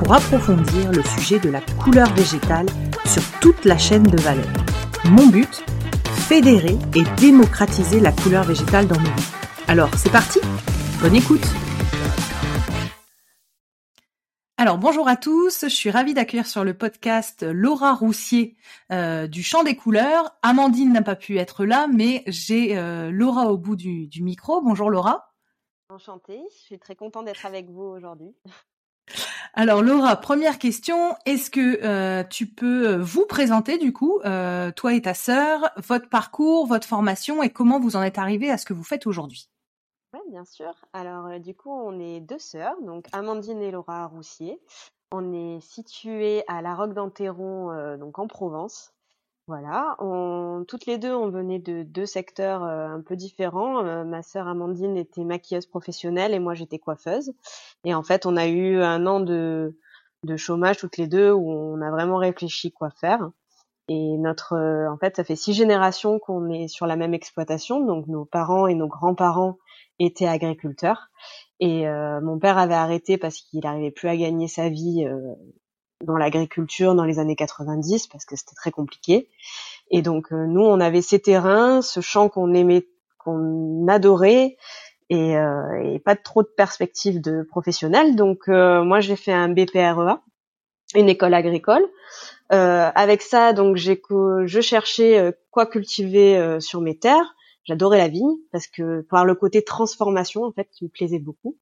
pour approfondir le sujet de la couleur végétale sur toute la chaîne de valeur. Mon but Fédérer et démocratiser la couleur végétale dans nos vies. Alors, c'est parti Bonne écoute alors bonjour à tous, je suis ravie d'accueillir sur le podcast Laura Roussier euh, du Champ des couleurs. Amandine n'a pas pu être là, mais j'ai euh, Laura au bout du, du, micro. Bonjour Laura. Enchantée, je suis très contente d'être avec vous aujourd'hui. Alors Laura, première question, est-ce que euh, tu peux euh, vous présenter du coup, euh, toi et ta sœur, votre parcours, votre formation et comment vous en êtes arrivé à ce que vous faites aujourd'hui? Oui, bien sûr. Alors du coup, on est deux sœurs, donc Amandine et Laura Roussier. On est situées à La Roque d'Enterron, donc en Provence. Voilà, on, toutes les deux, on venait de deux secteurs euh, un peu différents. Euh, ma sœur Amandine était maquilleuse professionnelle et moi j'étais coiffeuse. Et en fait, on a eu un an de, de chômage toutes les deux où on a vraiment réfléchi quoi faire. Et notre, euh, en fait, ça fait six générations qu'on est sur la même exploitation. Donc nos parents et nos grands-parents étaient agriculteurs. Et mon père avait arrêté parce qu'il n'arrivait plus à gagner sa vie dans l'agriculture dans les années 90 parce que c'était très compliqué. Et donc euh, nous, on avait ces terrains, ce champ qu'on aimait, qu'on adorait, et, euh, et, pas trop de perspectives de professionnels. Donc euh, moi, j'ai fait un BPREA, une école agricole. avec ça, donc j'ai je cherchais quoi cultiver sur mes terres. J'adorais la vigne parce que par le côté transformation en fait qui me plaisait beaucoup.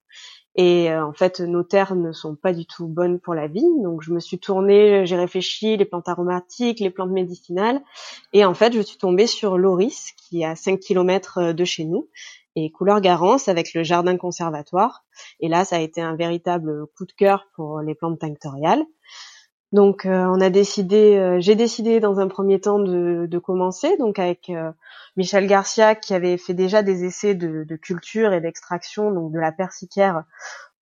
Et euh, en fait, nos terres ne sont pas du tout bonnes pour la vigne. Donc, je me suis tournée, j'ai réfléchi les plantes aromatiques, les plantes médicinales. Et en fait, je suis tombée sur l'Oris, qui est à 5 km euh, de chez nous, et couleur Garance avec le jardin conservatoire. Et là, ça a été un véritable coup de cœur pour les plantes tinctoriales. Donc, euh, on a décidé, j'ai décidé dans un premier temps de, commencer, donc avec Michel Garcia qui avait fait déjà des essais de, culture et d'extraction donc de la persicaire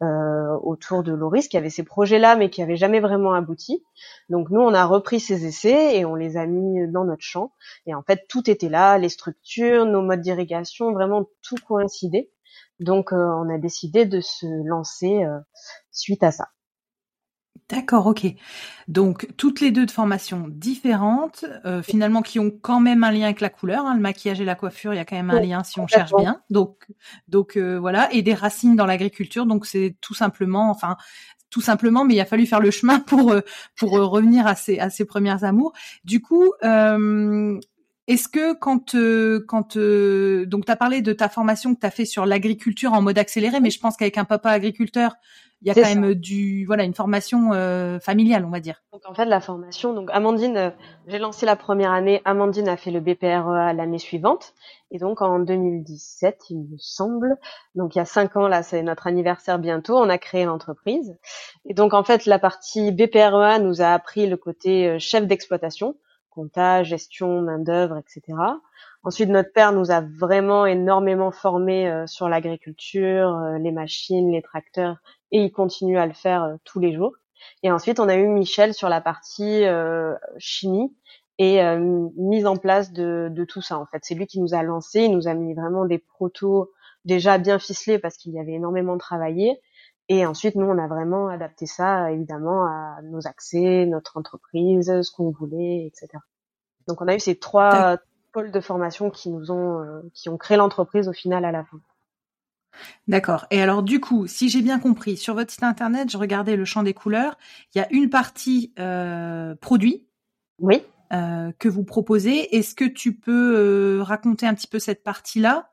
euh, autour de l'oris, qui avait ces projets-là mais qui n'avaient jamais vraiment abouti. Donc nous on a repris ces essais et on les a mis dans notre champ et en fait tout était là, les structures, nos modes d'irrigation, vraiment tout coïncidait. Donc euh, on a décidé de se lancer euh, suite à ça. D'accord, ok. Donc toutes les deux de formations différentes, euh, finalement qui ont quand même un lien avec la couleur, hein, le maquillage et la coiffure, il y a quand même un lien si on cherche bien. Donc, donc euh, voilà, et des racines dans l'agriculture. Donc c'est tout simplement, enfin tout simplement, mais il a fallu faire le chemin pour euh, pour revenir à ses à ses premières amours. Du coup, est-ce que quand quand donc tu as parlé de ta formation que tu as fait sur l'agriculture en mode accéléré, mais je pense qu'avec un papa agriculteur, il y a quand même du voilà une formation euh, familiale, on va dire. Donc en fait la formation, donc Amandine, euh, j'ai lancé la première année, Amandine a fait le BPREA l'année suivante, et donc en 2017, il me semble, donc il y a cinq ans là, c'est notre anniversaire bientôt, on a créé l'entreprise, et donc en fait la partie BPREA nous a appris le côté euh, chef d'exploitation, compta, gestion, main d'œuvre, etc. Ensuite, notre père nous a vraiment énormément formés euh, sur l'agriculture, euh, les machines, les tracteurs, et il continue à le faire euh, tous les jours. Et ensuite, on a eu Michel sur la partie chimie et mise en place de, de, tout ça. En fait, c'est lui qui nous a lancé, il nous a mis vraiment des protos déjà bien ficelés parce qu'il y avait énormément travaillé. Et ensuite, nous, on a vraiment adapté ça, évidemment, à nos accès, notre entreprise, ce qu'on voulait, etc. Donc, on a eu ces trois pôles de formation qui nous ont, euh, qui ont créé l'entreprise au final à la fin. D'accord. Et alors du coup, si j'ai bien compris, sur votre site internet, je regardais le champ des couleurs. Il y a une partie euh, produit. Oui. Euh, que vous proposez. Est-ce que tu peux raconter un petit peu cette partie-là?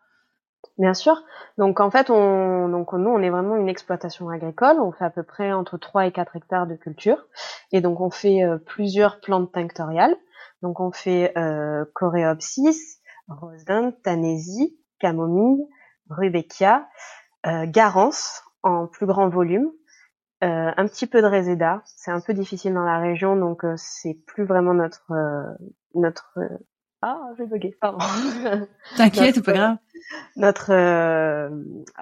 Bien sûr. Donc en fait, on, donc nous, on est vraiment une exploitation agricole. On fait à peu près entre 3 et 4 hectares de culture. Et donc on fait plusieurs plantes tinctoriales. Donc on fait euh, Coréopsis, Rosdin, Tanésie, Camomille, Rubeckia, euh, Garance en plus grand volume, un petit peu de réséda. C'est un peu difficile dans la région, donc c'est plus vraiment notre notre ah, j'ai bugué, pardon. T'inquiète, pas grave. Notre euh,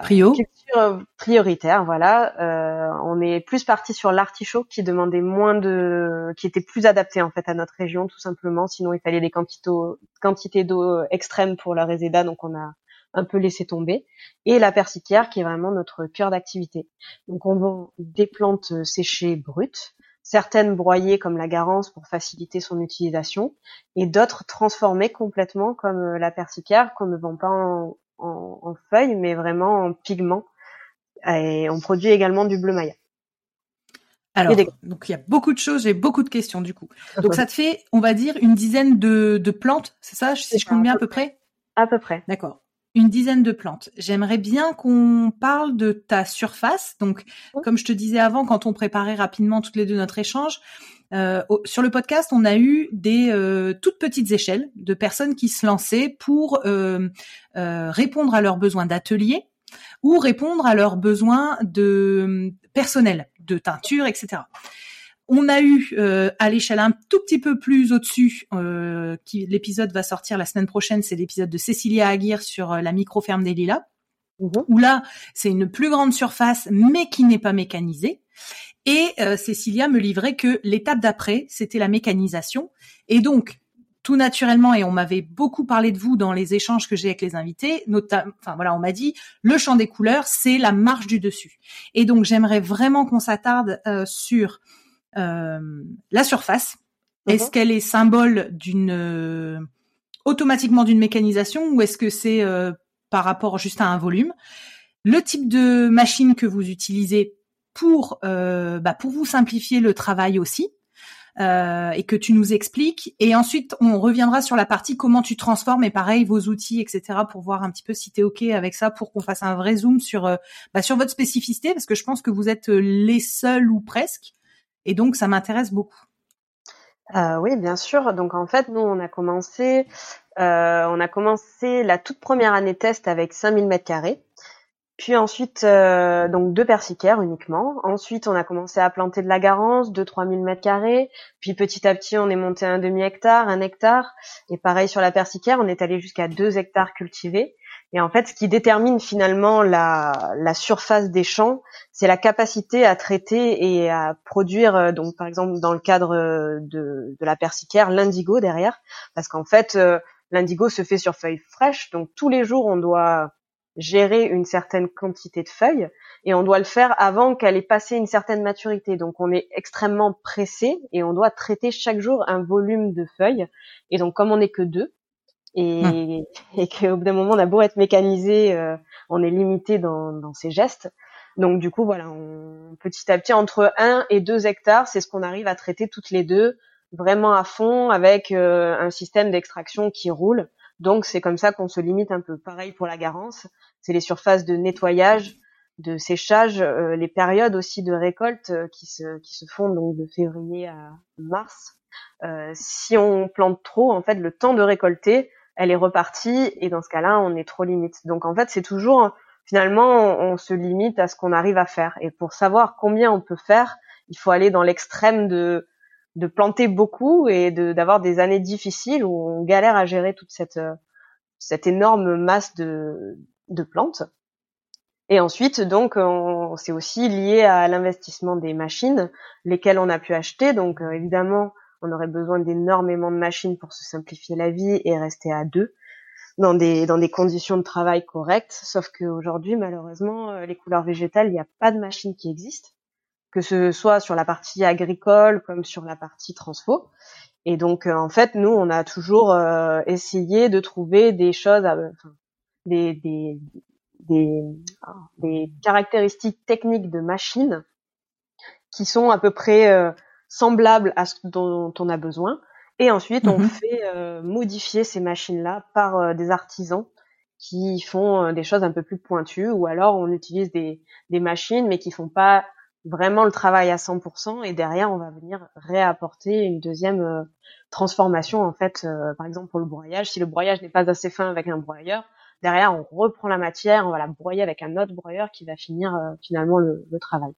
Prio. culture prioritaire, voilà. Euh, on est plus parti sur l'artichaut qui demandait moins de, qui était plus adapté en fait à notre région tout simplement. Sinon, il fallait des quantités, quantités d'eau extrêmes pour la réséda, donc on a un peu laissé tomber. Et la persicaire qui est vraiment notre cœur d'activité. Donc on vend des plantes séchées brutes certaines broyées comme la garance pour faciliter son utilisation, et d'autres transformées complètement comme euh, la persicaire qu'on ne vend pas en, en, feuilles, mais vraiment en pigments. Et on produit également du bleu maya. Alors, donc il y a beaucoup de choses, j'ai beaucoup de questions du coup. Donc ça te fait, on va dire, une dizaine de, de plantes, c'est ça, si je compte bien à peu près À peu près. D'accord une dizaine de plantes. J'aimerais bien qu'on parle de ta surface. Donc, comme je te disais avant, quand on préparait rapidement toutes les deux notre échange, euh, sur le podcast, on a eu des euh, toutes petites échelles de personnes qui se lançaient pour euh, répondre à leurs besoins d'atelier ou répondre à leurs besoins de personnel, de teinture, etc. On a eu euh, à l'échelle un tout petit peu plus au-dessus, euh, qui l'épisode va sortir la semaine prochaine, c'est l'épisode de Cécilia Aguirre sur euh, la micro-ferme des Lilas, mhm. où là, c'est une plus grande surface, mais qui n'est pas mécanisée. Et Cécilia me livrait que l'étape d'après, c'était la mécanisation. Et donc, tout naturellement, et on m'avait beaucoup parlé de vous dans les échanges que j'ai avec les invités, notamment, enfin voilà, on m'a dit, le champ des couleurs, c'est la marche du dessus. Et donc, j'aimerais vraiment qu'on s'attarde sur euh, la surface. Mhm. Est-ce qu'elle est symbole d'une euh, automatiquement d'une mécanisation ou est-ce que c'est euh, par rapport juste à un volume? Le type de machine que vous utilisez pour bah, pour vous simplifier le travail aussi. et que tu nous expliques. Et ensuite, on reviendra sur la partie comment tu transformes et pareil vos outils, etc. pour voir un petit peu si tu es ok avec ça, pour qu'on fasse un vrai zoom sur bah, sur votre spécificité, parce que je pense que vous êtes les seuls ou presque et donc, ça m'intéresse beaucoup. Euh, oui, bien sûr. Donc en fait, nous on a commencé, euh, on a commencé la toute première année test avec 5000 mètres carrés. Puis ensuite, euh, donc deux persicaires uniquement. Ensuite, on a commencé à planter de la garance, 2-3 000 mètres carrés. Puis petit à petit, on est monté à un demi hectare, un hectare. Et pareil sur la persicaire, on est allé jusqu'à 2 hectares cultivés. Et en fait, ce qui détermine finalement la, la surface des champs, c'est la capacité à traiter et à produire, euh, donc par exemple dans le cadre euh, de, de la persicaire, l'indigo derrière, parce qu'en fait, euh, l'indigo se fait sur feuilles fraîches, donc tous les jours on doit gérer une certaine quantité de feuilles et on doit le faire avant qu'elle ait passé une certaine maturité. Donc on est extrêmement pressé et on doit traiter chaque jour un volume de feuilles. Et donc comme on n'est que deux, et, hum. et qu'au bout d'un moment on a beau être mécanisé, euh, on est limité dans, dans ses gestes. Donc du coup voilà, on, petit à petit entre 1 et 2 hectares, c'est ce qu'on arrive à traiter toutes les deux vraiment à fond avec euh, un système d'extraction qui roule. Donc c'est comme ça qu'on se limite un peu. Pareil pour la garance, c'est les surfaces de nettoyage, de séchage, euh, les périodes aussi de récolte qui se qui se font donc de février à mars. si on plante trop, en fait, le temps de récolter, elle est repartie et dans ce cas-là, on est trop limite. Donc en fait, c'est toujours finalement on, se limite à ce qu'on arrive à faire. Et pour savoir combien on peut faire, il faut aller dans l'extrême de planter beaucoup et d'avoir des années difficiles où on galère à gérer toute cette cette énorme masse de de plantes. Et ensuite, donc, c'est aussi lié à l'investissement des machines, lesquelles on a pu acheter. Donc, euh, évidemment, on aurait besoin d'énormément de machines pour se simplifier la vie et rester à deux dans des dans des conditions de travail correctes. Sauf qu'aujourd'hui, malheureusement, euh, les couleurs végétales, il n'y a pas de machines qui existent, que ce soit sur la partie agricole comme sur la partie transfo. Et donc, euh, en fait, nous, on a toujours euh, essayé de trouver des choses, des, des, des, des caractéristiques techniques de machines qui sont à peu près semblable à ce dont on a besoin. Et ensuite, on mhm. fait euh, modifier ces machines-là par euh, des artisans qui font euh, des choses un peu plus pointues, ou alors on utilise des, des machines mais qui font pas vraiment le travail à 100%, et derrière on va venir réapporter une deuxième transformation en fait, par exemple pour le broyage. Si le broyage n'est pas assez fin avec un broyeur, derrière on reprend la matière, on va la broyer avec un autre broyeur qui va finir finalement le, le travail.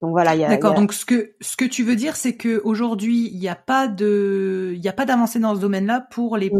Donc voilà, il y a. D'accord. Donc ce que ce que tu veux dire, c'est que aujourd'hui, il n'y a pas de il y a pas d'avancée dans ce domaine-là pour les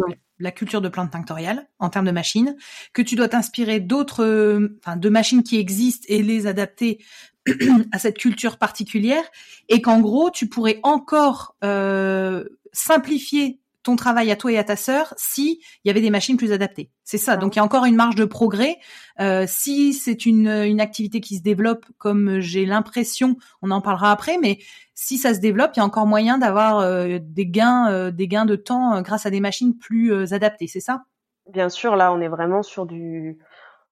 la culture de plantes tinctoriales en termes de machines, que tu dois t'inspirer d'autres, enfin de machines qui existent et les adapter à cette culture particulière, et qu'en gros, tu pourrais encore euh, simplifier ton travail à toi et à ta sœur si il y avait des machines plus adaptées. C'est ça. Donc il y a encore une marge de progrès. Euh, si c'est une, une activité qui se développe, comme j'ai l'impression, on en parlera après, mais si ça se développe, il y a encore moyen d'avoir euh, des gains, euh, des gains de temps grâce à des machines plus adaptées. C'est ça? Bien sûr. Là, on est vraiment sur du.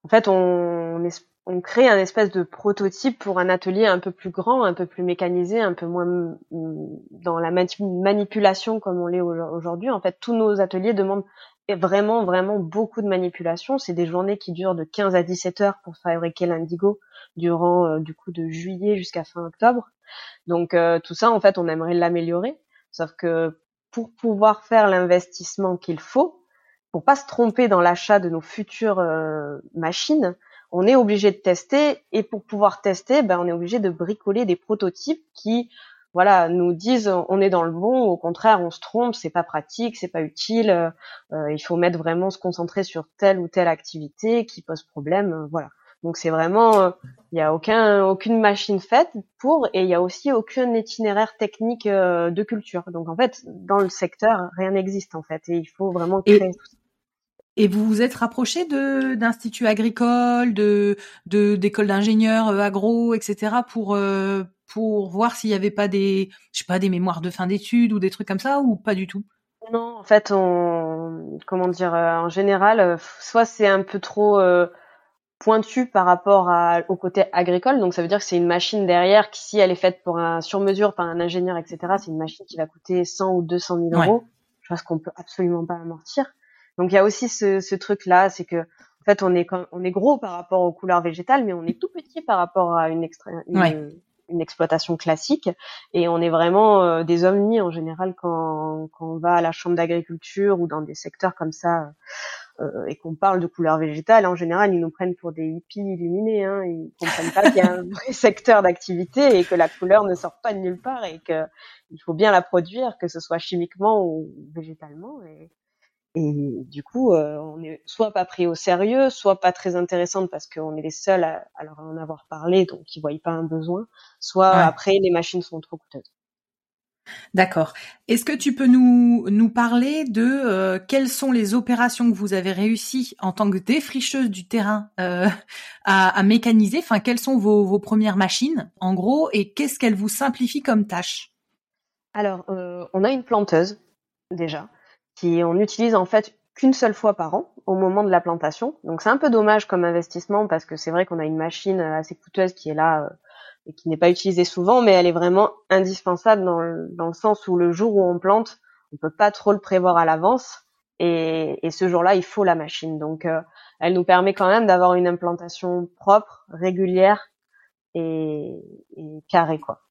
En fait, on, on, on crée un espèce de prototype pour un atelier un peu plus grand, un peu plus mécanisé, un peu moins mm, dans la manipulation comme on l'est aujourd'hui. En fait, tous nos ateliers demandent vraiment, vraiment beaucoup de manipulation. C'est des journées qui durent de 15 à 17 heures pour fabriquer l'indigo durant euh, du coup de juillet jusqu'à fin octobre. Donc euh, tout ça, en fait, on aimerait l'améliorer. Sauf que pour pouvoir faire l'investissement qu'il faut, pour pas se tromper dans l'achat de nos futures euh, machines, on est obligé de tester et pour pouvoir tester, ben, on est obligé de bricoler des prototypes qui voilà, nous disent on est dans le bon, au contraire on se trompe, c'est pas pratique, c'est pas utile, euh, il faut mettre vraiment se concentrer sur telle ou telle activité qui pose problème, euh, voilà. Donc c'est vraiment, euh, il y a aucun, aucune machine faite pour, et il y a aussi aucun itinéraire technique de culture. Donc en fait, dans le secteur, rien n'existe en fait, et il faut vraiment créer tout ça. Et vous vous êtes rapproché de d'instituts agricoles, de d'écoles d'ingénieurs euh, agro, etc. pour euh, pour voir s'il y avait pas des je sais pas des mémoires de fin d'études ou des trucs comme ça ou pas du tout? Non, en fait, on comment dire euh, en général, soit c'est un peu trop pointu par rapport à, au côté agricole, donc ça veut dire que c'est une machine derrière qui si elle est faite pour un sur mesure par un ingénieur, etc. C'est une machine qui va coûter 100 ou 200 000 euros. Je pense qu'on peut absolument pas amortir. Donc il y a aussi ce, ce truc-là, c'est que en fait on est on est gros par rapport aux couleurs végétales, mais on est tout petit par rapport à une, une, une exploitation classique, et on est vraiment euh, des ovnis en général quand, quand on va à la chambre d'agriculture ou dans des secteurs comme ça. Euh, et qu'on parle de couleurs végétales, en général, ils nous prennent pour des hippies illuminés. Hein. Ils comprennent pas qu'il y a un vrai secteur d'activité et que la couleur ne sort pas de nulle part et que il faut bien la produire, que ce soit chimiquement ou végétalement. Et, et du coup, euh, on est soit pas pris au sérieux, soit pas très intéressante parce qu'on est les seuls à, leur en avoir parlé, donc ils voient pas un besoin. Soit après, les machines sont trop coûteuses. D'accord. Est-ce que tu peux nous nous parler de euh, quelles sont les opérations que vous avez réussi en tant que défricheuse du terrain euh, à, à, mécaniser? Enfin, quelles sont vos, vos premières machines, en gros, et qu'est-ce qu'elles vous simplifient comme tâche? Alors, on a une planteuse déjà qui on utilise en fait qu'une seule fois par an au moment de la plantation. Donc c'est un peu dommage comme investissement parce que c'est vrai qu'on a une machine assez coûteuse qui est là euh, et qui n'est pas utilisée souvent, mais elle est vraiment indispensable dans le, dans le sens où le jour où on plante, on peut pas trop le prévoir à l'avance et, et, ce jour-là, il faut la machine. Donc euh, elle nous permet quand même d'avoir une implantation propre, régulière et, et carrée quoi.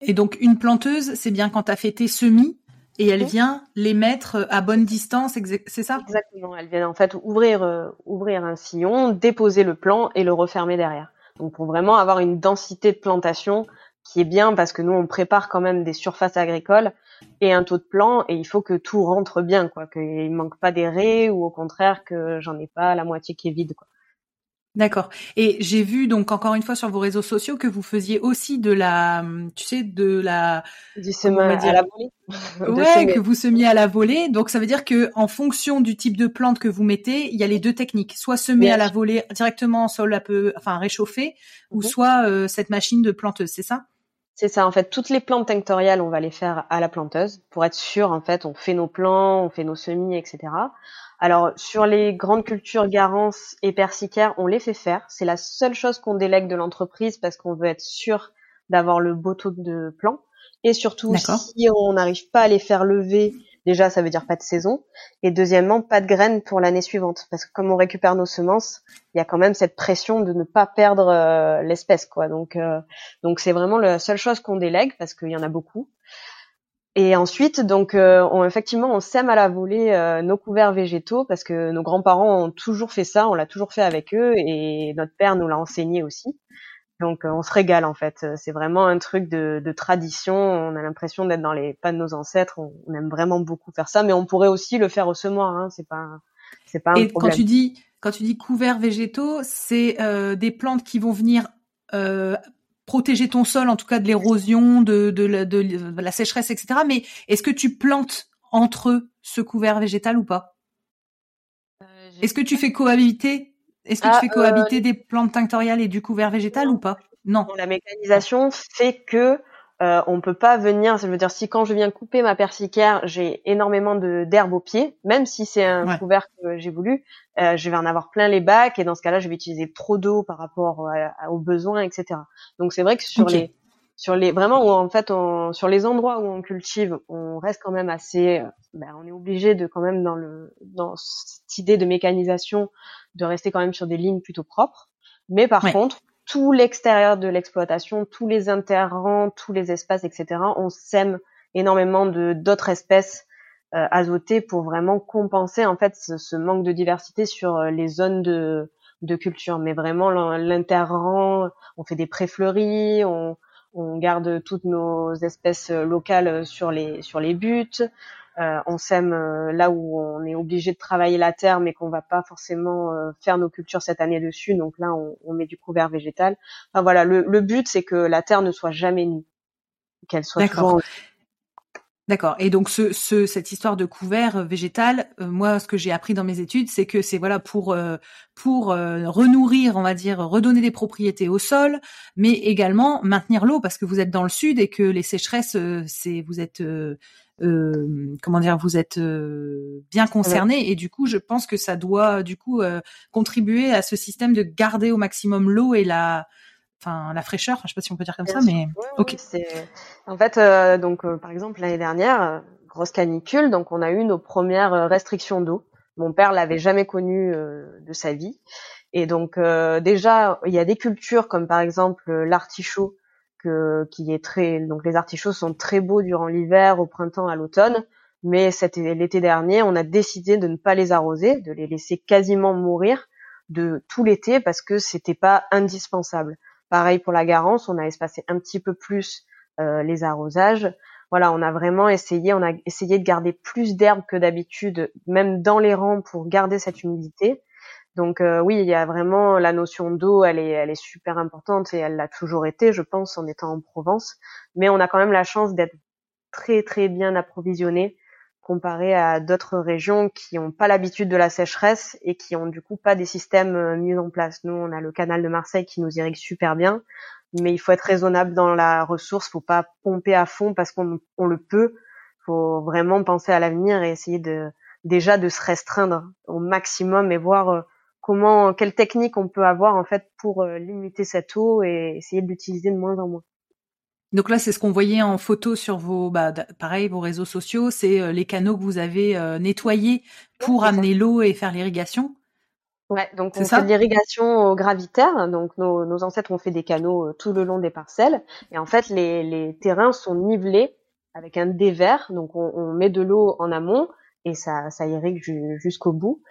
Et donc une planteuse, c'est bien quand tu as fait semis et elle vient les mettre à bonne distance, c'est ça? Exactement. Elle vient en fait ouvrir euh, ouvrir un sillon, déposer le plant et le refermer derrière. Donc pour vraiment avoir une densité de plantation qui est bien parce que nous on prépare quand même des surfaces agricoles et un taux de plan et il faut que tout rentre bien quoi, qu'il manque pas des raies ou au contraire que j'en ai pas la moitié qui est vide quoi. D'accord. Et j'ai vu donc encore une fois sur vos réseaux sociaux que vous faisiez aussi de la, tu sais, de la du semin à la volée. ouais, que vous semiez à la volée. Donc ça veut dire que en fonction du type de plante que vous mettez, il y a les deux techniques, soit semer à la volée directement en sol un peu, enfin réchauffé, ou mhm. soit euh, cette machine de planteuse. C'est ça? C'est ça. En fait, toutes les plantes tinctoriales, on va les faire à la planteuse pour être sûr. En fait, on fait nos plants, on fait nos semis, etc. Alors sur les grandes cultures garance et persicaires, on les fait faire. C'est la seule chose qu'on délègue de l'entreprise parce qu'on veut être sûr d'avoir le beau taux de plan. Et surtout, si on n'arrive pas à les faire lever, déjà ça veut dire pas de saison. Et deuxièmement, pas de graines pour l'année suivante. Parce que comme on récupère nos semences, il y a quand même cette pression de ne pas perdre euh, l'espèce. quoi. Donc euh, donc c'est vraiment la seule chose qu'on délègue parce qu'il y en a beaucoup. Et ensuite, donc, euh, on, effectivement, on sème à la volée euh, nos couverts végétaux parce que nos grands-parents ont toujours fait ça, on l'a toujours fait avec eux et notre père nous l'a enseigné aussi. Donc on se régale en fait. C'est vraiment un truc de, de tradition. On a l'impression d'être dans les pas de nos ancêtres. On, aime vraiment beaucoup faire ça, mais on pourrait aussi le faire au semoir. Hein. C'est pas c'est pas Et quand tu dis quand tu dis couverts végétaux, c'est euh, des plantes qui vont venir euh, protéger ton sol, en tout cas de l'érosion, de, de, de, la sécheresse, etc. Mais est-ce que tu plantes entre eux ce couvert végétal ou pas? Euh, Est-ce que tu fais cohabiter Est-ce que tu ah, fais cohabiter des plantes tinctoriales et du couvert végétal ou pas? Non. La mécanisation fait que euh, on peut pas venir, ça veut dire si quand je viens couper ma persicaire, j'ai énormément de d'herbe au pied, même si c'est un couvert que j'ai voulu, euh, je vais en avoir plein les bacs et dans ce cas-là, je vais utiliser trop d'eau par rapport aux besoins, etc. Donc c'est vrai que sur les sur les vraiment où en fait on, sur les endroits où on cultive, on reste quand même assez, euh, ben, on est obligé de quand même dans le dans cette idée de mécanisation de rester quand même sur des lignes plutôt propres. Mais par contre, tout l'extérieur de l'exploitation, tous les interrants, tous les espaces, etc. On sème énormément de d'autres espèces euh, azotées pour vraiment compenser en fait ce, manque de diversité sur euh, les zones de, de culture. Mais vraiment l'interrang, on fait des préfleuries, on, on garde toutes nos espèces locales sur les sur les buts. Euh, on sème euh, là où on est obligé de travailler la terre, mais qu'on va pas forcément euh, faire nos cultures cette année dessus. Donc là, on, met du couvert végétal. Enfin voilà, le, but c'est que la terre ne soit jamais nue, qu'elle soit toujours D'accord. Et donc ce, ce, cette histoire de couvert végétal, moi ce que j'ai appris dans mes études, c'est que c'est voilà pour pour renourrir, on va dire, redonner des propriétés au sol, mais également maintenir l'eau parce que vous êtes dans le sud et que les sécheresses, c'est vous êtes euh, comment dire, vous êtes euh, bien concerné et du coup, je pense que ça doit du coup euh, contribuer à ce système de garder au maximum l'eau et la, enfin la fraîcheur. je sais pas si on peut dire comme ça, mais ok. en fait donc par exemple l'année dernière, grosse canicule, donc on a eu nos premières restrictions d'eau. Mon père l'avait jamais connu de sa vie. Et donc déjà, il y a des cultures comme par exemple l'artichaut est très donc les artichauts sont très beaux durant l'hiver, au printemps, à l'automne, mais l'été dernier, on a décidé de ne pas les arroser, de les laisser quasiment mourir de tout l'été parce que c'était pas indispensable. Pareil pour la garance, on a espacé un petit peu plus euh, les arrosages. Voilà, on a vraiment essayé, on a essayé de garder plus d'herbe que d'habitude, même dans les rangs pour garder cette humidité. Donc euh, oui, il y a vraiment la notion d'eau, elle est, super importante et elle l'a toujours été, je pense, en étant en Provence. Mais on a quand même la chance d'être très très bien approvisionné comparé à d'autres régions qui n'ont pas l'habitude de la sécheresse et qui ont du coup pas des systèmes euh, mis en place. Nous, on a le canal de Marseille qui nous irrigue super bien, mais il faut être raisonnable dans la ressource, faut pas pomper à fond parce qu'on on le peut. Faut vraiment penser à l'avenir et essayer de déjà de se restreindre au maximum et voir euh, comment, quelle technique on peut avoir en fait pour euh, limiter cette eau et essayer de l'utiliser de moins en moins. Donc là, c'est ce qu'on voyait en photo sur vos, bah, pareil, vos réseaux sociaux, c'est euh, les canaux que vous avez euh, nettoyés pour amener l'eau et faire l'irrigation. Ouais, donc on fait de l'irrigation gravitaire. Donc nos, nos, ancêtres ont fait des canaux tout le long des parcelles. Et en fait, les, les terrains sont nivelés avec un dévers. Donc on, on met de l'eau en amont et ça, ça irrigue jusqu'au bout.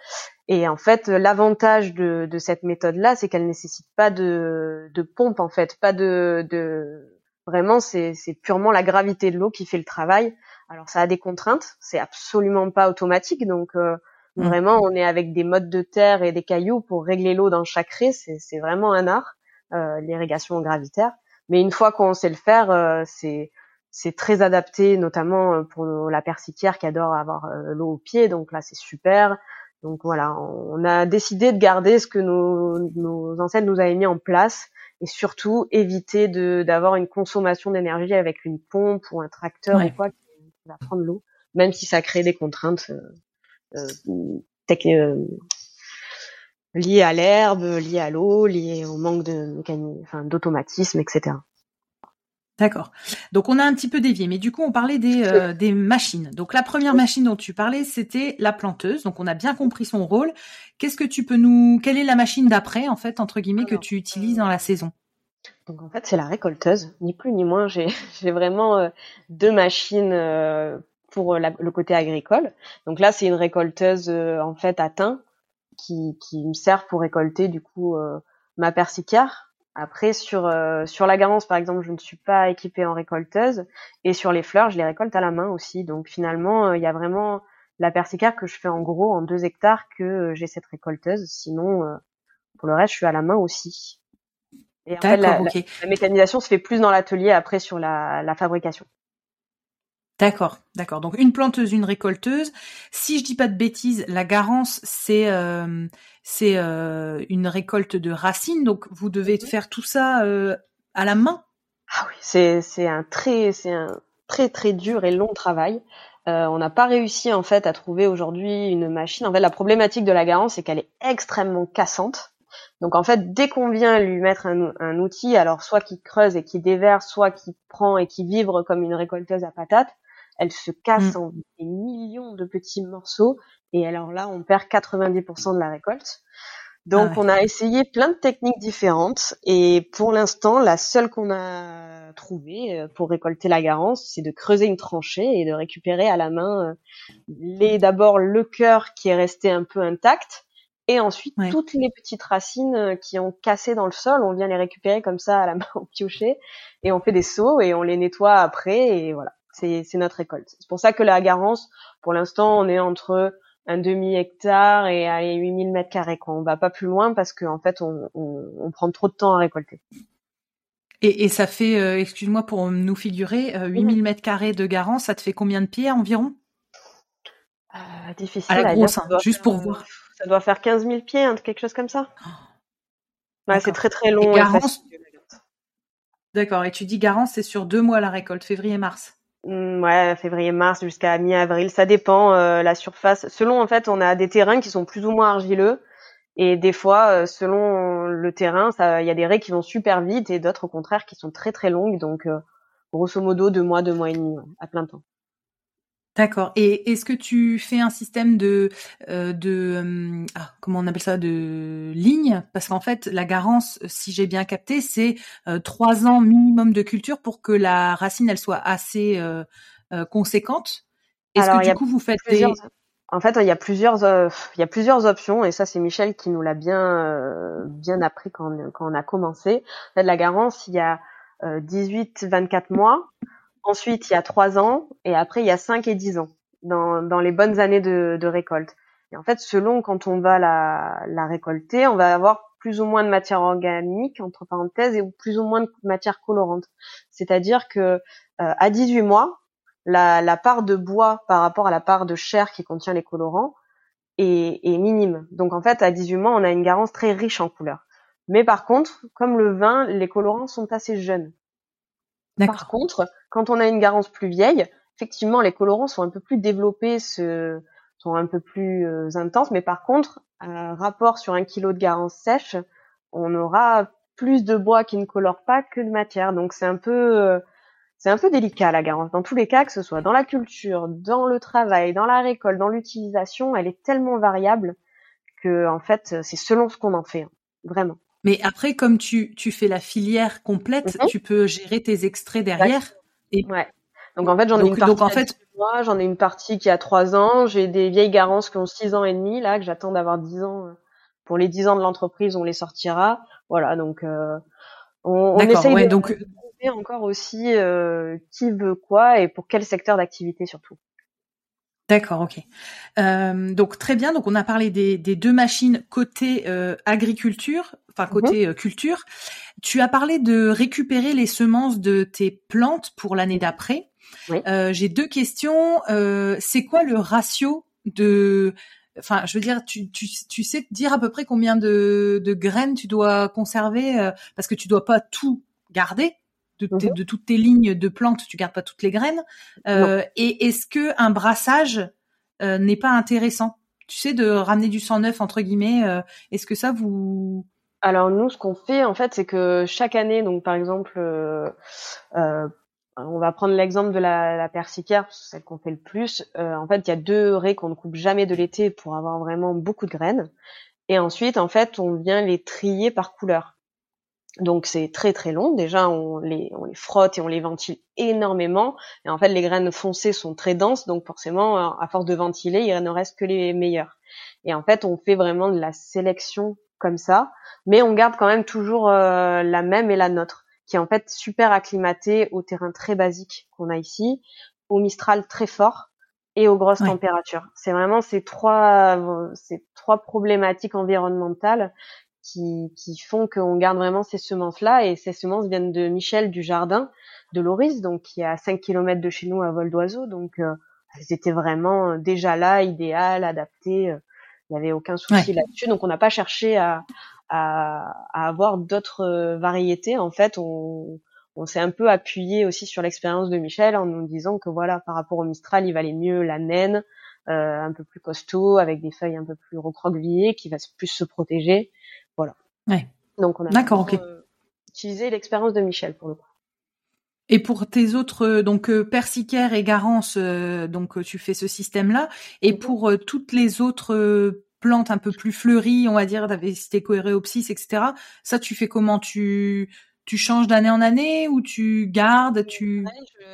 Et en fait, l'avantage de, de, cette méthode-là, c'est qu'elle nécessite pas de, de, pompe, en fait, pas de, de... vraiment, c'est purement la gravité de l'eau qui fait le travail. Alors, ça a des contraintes, c'est absolument pas automatique, donc euh, mmh. vraiment, on est avec des modes de terre et des cailloux pour régler l'eau dans chaque raie. C'est vraiment un art, euh, l'irrigation gravitaire. Mais une fois qu'on sait le faire, euh, c'est c'est très adapté, notamment euh, pour la persiquière qui adore avoir euh, l'eau au pied. Donc là, c'est super. Donc voilà, on a décidé de garder ce que nos, nos ancêtres nous avaient mis en place et surtout éviter d'avoir une consommation d'énergie avec une pompe ou un tracteur ou quoi qui va prendre l'eau, même si ça crée des contraintes euh, euh, liées à l'herbe, liées à l'eau, liées au manque de enfin, d'automatisme, etc. D'accord. Donc on a un petit peu dévié, mais du coup on parlait des, euh, des machines. Donc la première machine dont tu parlais, c'était la planteuse. Donc on a bien compris son rôle. Qu'est-ce que tu peux nous, quelle est la machine d'après en fait entre guillemets que tu utilises dans la saison? Donc en fait c'est la récolteuse, ni plus ni moins. J'ai vraiment euh, deux machines euh, pour le côté agricole. Donc là c'est une récolteuse en fait à thym qui qui me sert pour récolter du coup ma persicare Après, sur sur la garance, par exemple, je ne suis pas équipée en récolteuse, et sur les fleurs, je les récolte à la main aussi. Donc finalement, il y a vraiment la persicale que je fais en gros en deux hectares que j'ai cette récolteuse. Sinon, pour le reste, je suis à la main aussi. Et en fait, la, mécanisation se fait plus dans l'atelier après sur la, la fabrication. D'accord, d'accord. Donc une planteuse, une récolteuse. Si je dis pas de bêtises, la garance c'est euh, c'est euh, une récolte de racines. Donc vous devez mhm. faire tout ça euh, à la main? Ah oui, c'est c'est un très c'est un très très dur et long travail. on n'a pas réussi en fait à trouver aujourd'hui une machine. En fait, la problématique de la garance c'est qu'elle est extrêmement cassante. Donc en fait, dès qu'on vient lui mettre un, un, outil, alors soit qui creuse et qui déverse, soit qui prend et qui vibre comme une récolteuse à patates, elle se casse mm. en des millions de petits morceaux et alors là on perd 90% de la récolte. Donc ah on a essayé plein de techniques différentes et pour l'instant la seule qu'on a trouvée euh, pour récolter la garance c'est de creuser une tranchée et de récupérer à la main euh, les d'abord le cœur qui est resté un peu intact et ensuite toutes les petites racines euh, qui ont cassé dans le sol on vient les récupérer comme ça à la main au piocher et on fait des seaux et on les nettoie après et voilà c'est notre récolte. C'est pour ça que la Garance, pour l'instant, on est entre un demi hectare et à 8000 mètres carrés. On va pas plus loin parce qu'en en fait, on, on, prend trop de temps à récolter. Et, et ça fait, euh, excuse-moi pour nous figurer, euh, 8000 mètres carrés de Garance, ça te fait combien de pieds environ? Euh, Difficile à, la grosse, hein, juste pour voir. Ça doit faire 15 000 pieds, hein, quelque chose comme ça. Ouais, c'est très très long. D'accord. Et tu dis Garance, c'est sur deux mois la récolte, février-mars. Mmh, ouais, février-mars jusqu'à mi-avril, ça dépend euh, la surface. Selon en fait, on a des terrains qui sont plus ou moins argileux et des fois, euh, selon le terrain, il y a des raies qui vont super vite et d'autres au contraire qui sont très très longues. Donc, euh, grosso modo, deux mois, deux mois et demi à plein temps. D'accord. Et est-ce que tu fais un système de euh, de euh, ah, comment on appelle ça de ligne Parce qu'en fait, la garance, si j'ai bien capté, c'est euh, trois ans minimum de culture pour que la racine elle soit assez conséquente. Est-ce que du coup vous faites des en fait, il y a plusieurs, il y a plusieurs options, et ça c'est Michel qui nous l'a bien, bien appris quand, quand on a commencé. En fait, la garance, il y a 18-24 mois. Ensuite, il y a trois ans et après, il y a cinq et dix ans dans, dans les bonnes années de, de, récolte. Et en fait, selon quand on va la, la récolter, on va avoir plus ou moins de matière organique, entre parenthèses, et plus ou moins de matière colorante. C'est-à-dire que euh, à 18 mois, la, la, part de bois par rapport à la part de chair qui contient les colorants est, est, minime. Donc en fait, à 18 mois, on a une garance très riche en couleurs. Mais par contre, comme le vin, les colorants sont assez jeunes. Par contre, quand on a une garance plus vieille, effectivement, les colorants sont un peu plus développés, sont un peu plus euh, intenses, mais par contre, un rapport sur un kilo de garance sèche, on aura plus de bois qui ne colore pas que de matière. Donc c'est un peu euh, c'est un peu délicat la garance. Dans tous les cas, que ce soit dans la culture, dans le travail, dans la récolte, dans l'utilisation, elle est tellement variable que en fait, c'est selon ce qu'on en fait, hein. vraiment. Mais après, comme tu, tu fais la filière complète, mhm. tu peux gérer tes extraits derrière. Et... Ouais. Donc en fait, j'en ai une partie. Donc, en fait, moi, j'en ai une partie qui a trois ans. J'ai des vieilles garances qui ont six ans et demi là que j'attends d'avoir dix ans. Euh, pour les dix ans de l'entreprise, on les sortira. Voilà. Donc euh, on, on essaye de donc encore aussi euh, qui veut quoi et pour quel secteur d'activité surtout. D'accord, ok. Euh, donc très bien. Donc on a parlé des, des deux machines côté euh, agriculture, enfin côté mhm. euh, culture. Tu as parlé de récupérer les semences de tes plantes pour l'année d'après. Euh, J'ai deux questions. Euh, c'est quoi le ratio de Enfin, je veux dire, tu, tu, tu sais dire à peu près combien de, de graines tu dois conserver parce que tu dois pas tout garder de, mhm. de, toutes tes lignes de plantes, tu gardes pas toutes les graines. Euh, et est-ce que un brassage euh, n'est pas intéressant? Tu sais, de ramener du sang neuf entre guillemets. Euh, est-ce que ça vous Alors nous, ce qu'on fait en fait, c'est que chaque année, donc par exemple, euh, on va prendre l'exemple de la, la celle qu'on fait le plus. en fait, il y a deux raies qu'on ne coupe jamais de l'été pour avoir vraiment beaucoup de graines. Et ensuite, en fait, on vient les trier par couleur. Donc c'est très très long. Déjà on les, on les frotte et on les ventile énormément. Et en fait les graines foncées sont très denses, donc forcément à force de ventiler, il ne reste que les meilleures. Et en fait on fait vraiment de la sélection comme ça, mais on garde quand même toujours la même et la nôtre, qui est en fait super acclimatée au terrain très basique qu'on a ici, au Mistral très fort et aux grosses températures. C'est vraiment ces trois ces trois problématiques environnementales qui, qui font qu'on garde vraiment ces semences-là. Et ces semences viennent de Michel du Jardin, de Loris, donc qui est à 5 km de chez nous à vol d'oiseau. Donc euh, elles étaient vraiment euh, déjà là, idéales, adaptées. Euh, il n'y avait aucun souci là-dessus. Donc on n'a pas cherché à, à, à avoir d'autres variétés. En fait, on, on s'est un peu appuyé aussi sur l'expérience de Michel en nous disant que voilà, par rapport au Mistral, il valait mieux la naine, euh, un peu plus costaud, avec des feuilles un peu plus recroquevillées, qui va plus se protéger. Voilà. Ouais. Donc on a D'accord, ok. utilisé l'expérience de Michel pour le coup. Et pour tes autres, euh, donc euh, persicaire et garance, euh, donc tu fais ce système-là. Et mhm. pour toutes les autres plantes un peu plus fleuries, on va dire, t'avais cité etc. Ça, tu fais comment? Tu tu changes d'année en année ou tu gardes Tu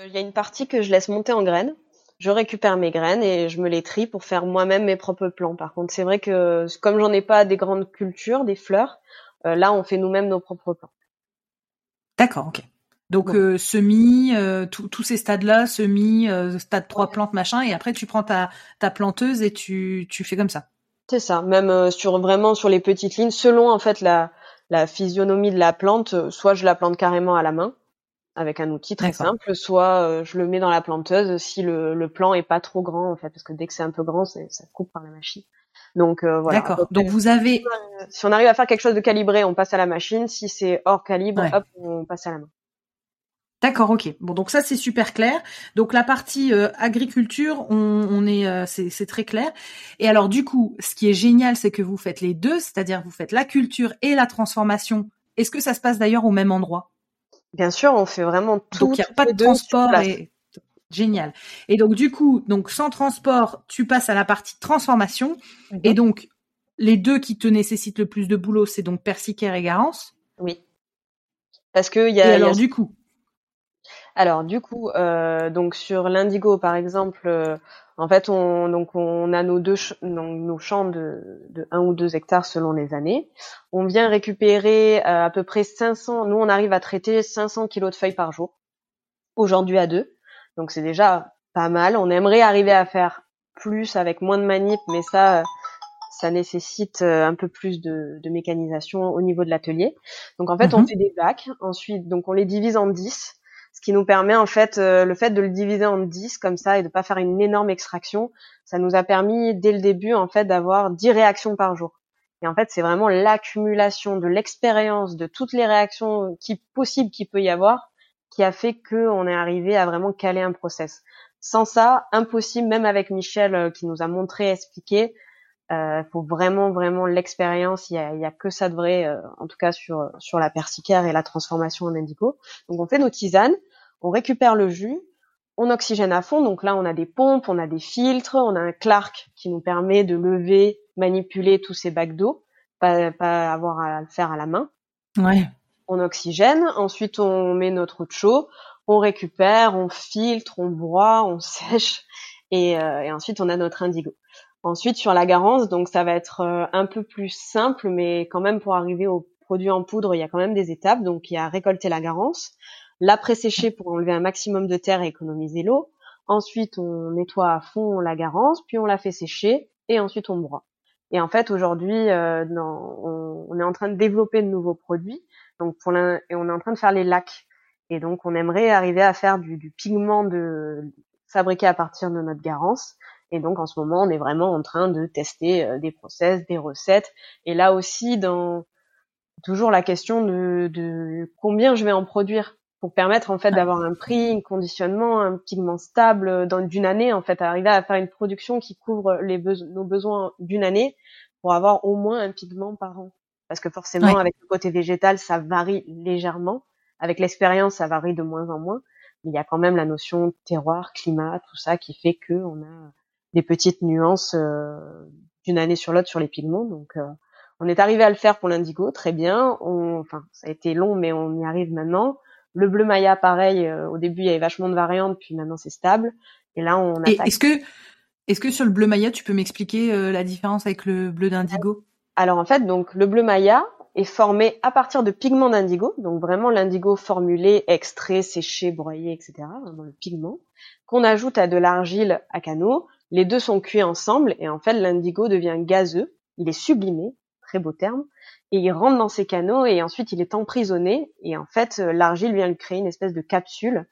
Il y a une partie que je laisse monter en graines je récupère mes graines et je me les trie pour faire moi-même mes propres plants. Par contre, c'est vrai que comme j'en ai pas des grandes cultures, des fleurs, là on fait nous-mêmes nos propres plants. D'accord, ok. Donc euh, semis, euh, tous ces stades-là, semis, stade 3 plantes, machin, et après tu prends ta, ta planteuse et tu, tu fais comme ça. C'est ça, même sur vraiment sur les petites lignes, selon en fait la, la physionomie de la plante, soit je la plante carrément à la main, avec un outil très simple, soit euh, je le mets dans la planteuse si le, le plan est pas trop grand en fait, parce que dès que c'est un peu grand, ça coupe par la machine. Donc euh, voilà. D'accord. Donc vous avez, si on arrive à faire quelque chose de calibré, on passe à la machine. Si c'est hors calibre, hop, on passe à la main. D'accord, ok. Bon, donc ça c'est super clair. Donc la partie euh, agriculture, on, on est, c'est très clair. Et alors du coup, ce qui est génial, c'est que vous faites les deux, c'est-à-dire vous faites la culture et la transformation. Est-ce que ça se passe d'ailleurs au même endroit? Bien sûr, on fait vraiment tout. Donc il n'y a pas de transport et génial. Et donc du coup, donc sans transport, tu passes à la partie transformation. Mhm. Et donc les deux qui te nécessitent le plus de boulot, c'est donc Persicaire et Garance. Oui. Parce que il y a. Et alors du coup. Alors du coup, euh, donc sur l'indigo par exemple, euh, en fait, on, donc on a nos deux nos champs de, de 1 ou 2 hectares selon les années. On vient récupérer euh, à peu près 500. Nous, on arrive à traiter 500 kilos de feuilles par jour. Aujourd'hui à deux. Donc c'est déjà pas mal. On aimerait arriver à faire plus avec moins de manip, mais ça, ça nécessite un peu plus de, de mécanisation au niveau de l'atelier. Donc en fait, on mhm. fait des bacs. Ensuite, donc on les divise en 10 ce qui nous permet en fait euh, le fait de le diviser en 10 comme ça et de pas faire une énorme extraction, ça nous a permis dès le début en fait d'avoir 10 réactions par jour. Et en fait, c'est vraiment l'accumulation de l'expérience de toutes les réactions qui possibles qu'il peut y avoir qui a fait que on est arrivé à vraiment caler un process. Sans ça, impossible même avec Michel euh, qui nous a montré expliqué euh, faut vraiment vraiment l'expérience. Il y a, y a, que ça de vrai, euh, en tout cas sur sur la persicaire et la transformation en indigo. Donc on fait nos tisanes, on récupère le jus, on oxygène à fond. Donc là on a des pompes, on a des filtres, on a un Clark qui nous permet de lever, manipuler tous ces bacs d'eau, pas, pas avoir à le faire à la main. Ouais. On oxygène, ensuite on met notre eau de chaud, on récupère, on filtre, on broie, on sèche et, euh, et ensuite on a notre indigo. Ensuite, sur la garance, donc ça va être euh, un peu plus simple, mais quand même pour arriver au produit en poudre, il y a quand même des étapes. Donc il y a récolter la garance, la présécher pour enlever un maximum de terre et économiser l'eau. Ensuite, on nettoie à fond la garance, puis on la fait sécher et ensuite on broie. Et en fait, aujourd'hui, euh, on, on, est en train de développer de nouveaux produits. Donc pour et on est en train de faire les lacs. Et donc on aimerait arriver à faire du, du pigment de fabriqué à partir de notre garance et donc en ce moment, on est vraiment en train de tester euh, des process, des recettes. Et là aussi, dans toujours la question de, de combien je vais en produire pour permettre en fait d'avoir un prix, un conditionnement, un pigment stable dans d'une année en fait, arriver à faire une production qui couvre les nos besoins d'une année pour avoir au moins un pigment par an. Parce que forcément, avec le côté végétal, ça varie légèrement. Avec l'expérience, ça varie de moins en moins. Mais il y a quand même la notion terroir, climat, tout ça qui fait que on a des petites nuances euh, d'une année sur l'autre sur les pigments. Donc, euh, on est arrivé à le faire pour l'indigo, très bien. On, enfin, ça a été long, mais on y arrive maintenant. Le bleu Maya, pareil. Euh, au début, il y avait vachement de variantes, puis maintenant c'est stable. Et là, on attaque. Est-ce que, est-ce que sur le bleu Maya, tu peux m'expliquer la différence avec le bleu d'indigo? Alors en fait, donc le bleu maya est formé à partir de pigments d'indigo, donc vraiment l'indigo formulé, extrait, séché, broyé, etc. Vraiment le pigment qu'on ajoute à de l'argile à canaux. Les deux sont cuits ensemble et en fait l'indigo devient gazeux, il est sublimé, très beau terme, et il rentre dans ces canaux et ensuite il est emprisonné. Et en fait l'argile vient lui créer une espèce de capsule,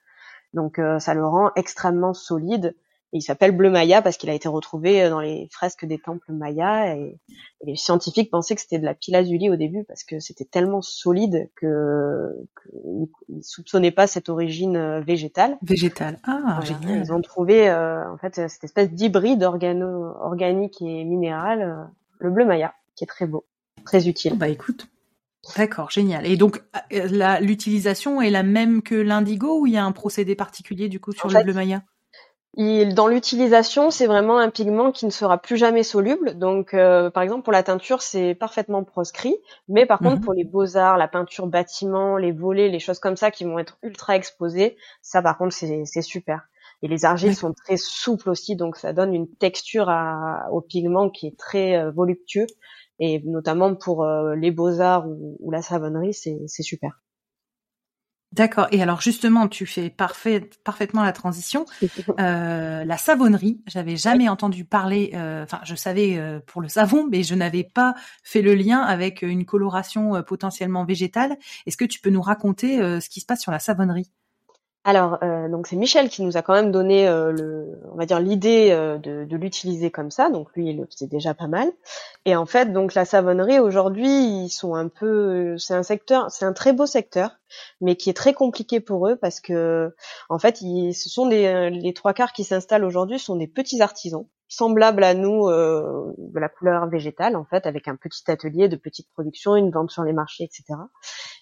donc euh, ça le rend extrêmement solide. Il s'appelle bleu maya parce qu'il a été retrouvé euh, dans les fresques des temples mayas et, les scientifiques pensaient que c'était de la pilazuli au début parce que c'était tellement solide que, qu'ils soupçonnaient pas cette origine euh, végétale. Végétale. Ah, génial. Ils ont trouvé euh, en fait cette espèce d'hybride organique et minéral, le bleu maya, qui est très beau, très utile. Bah écoute, D'accord, génial. Et donc l'utilisation est la même que l'indigo ou il y a un procédé particulier du coup sur le bleu maya? dans l'utilisation, c'est vraiment un pigment qui ne sera plus jamais soluble. Donc, euh, par exemple, pour la teinture, c'est parfaitement proscrit. Mais par contre, mhm. pour les beaux-arts, la peinture bâtiment, les volets, les choses comme ça qui vont être ultra exposées, ça, par contre, c'est super. Et les argiles sont très souples aussi, donc ça donne une texture au pigment qui est très euh, voluptueux. Et notamment pour euh, les beaux-arts ou la savonnerie, c'est super. D'accord. Et alors justement, tu fais parfait, parfaitement la transition. Euh, la savonnerie, j'avais jamais entendu parler. Euh, enfin, je savais euh, pour le savon, mais je n'avais pas fait le lien avec une coloration potentiellement végétale. Est-ce que tu peux nous raconter ce qui se passe sur la savonnerie? Alors, euh, donc c'est Michel qui nous a quand même donné euh, on va dire l'idée euh, de, l'utiliser comme ça. Donc lui, il le faisait déjà pas mal. Et en fait, donc la savonnerie aujourd'hui, ils sont un peu, c'est un secteur, c'est un très beau secteur, mais qui est très compliqué pour eux parce que, en fait, ce sont des, les trois quarts qui s'installent aujourd'hui sont des petits artisans semblables à nous de la couleur végétale en fait avec un petit atelier de petite production une vente sur les marchés etc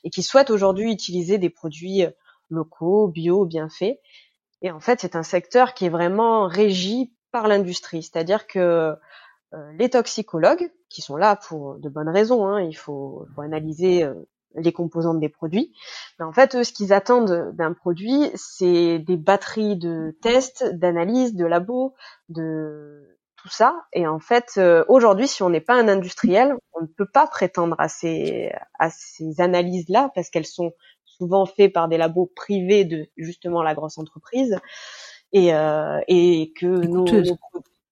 et qui souhaitent aujourd'hui utiliser des produits locaux, bio, bien faits. Et en fait, c'est un secteur qui est vraiment régi par l'industrie, c'est-à-dire que euh, les toxicologues, qui sont là pour de bonnes raisons, hein, il faut, analyser euh, les composantes des produits. Mais en fait, eux, ce qu'ils attendent d'un produit, c'est des batteries de tests, d'analyse, de labo, de tout ça. Et en fait, euh, aujourd'hui, si on n'est pas un industriel, on ne peut pas prétendre à ces à ces analyses-là parce qu'elles sont souvent fait par des labos privés de justement la grosse entreprise. Et, euh, et que nos,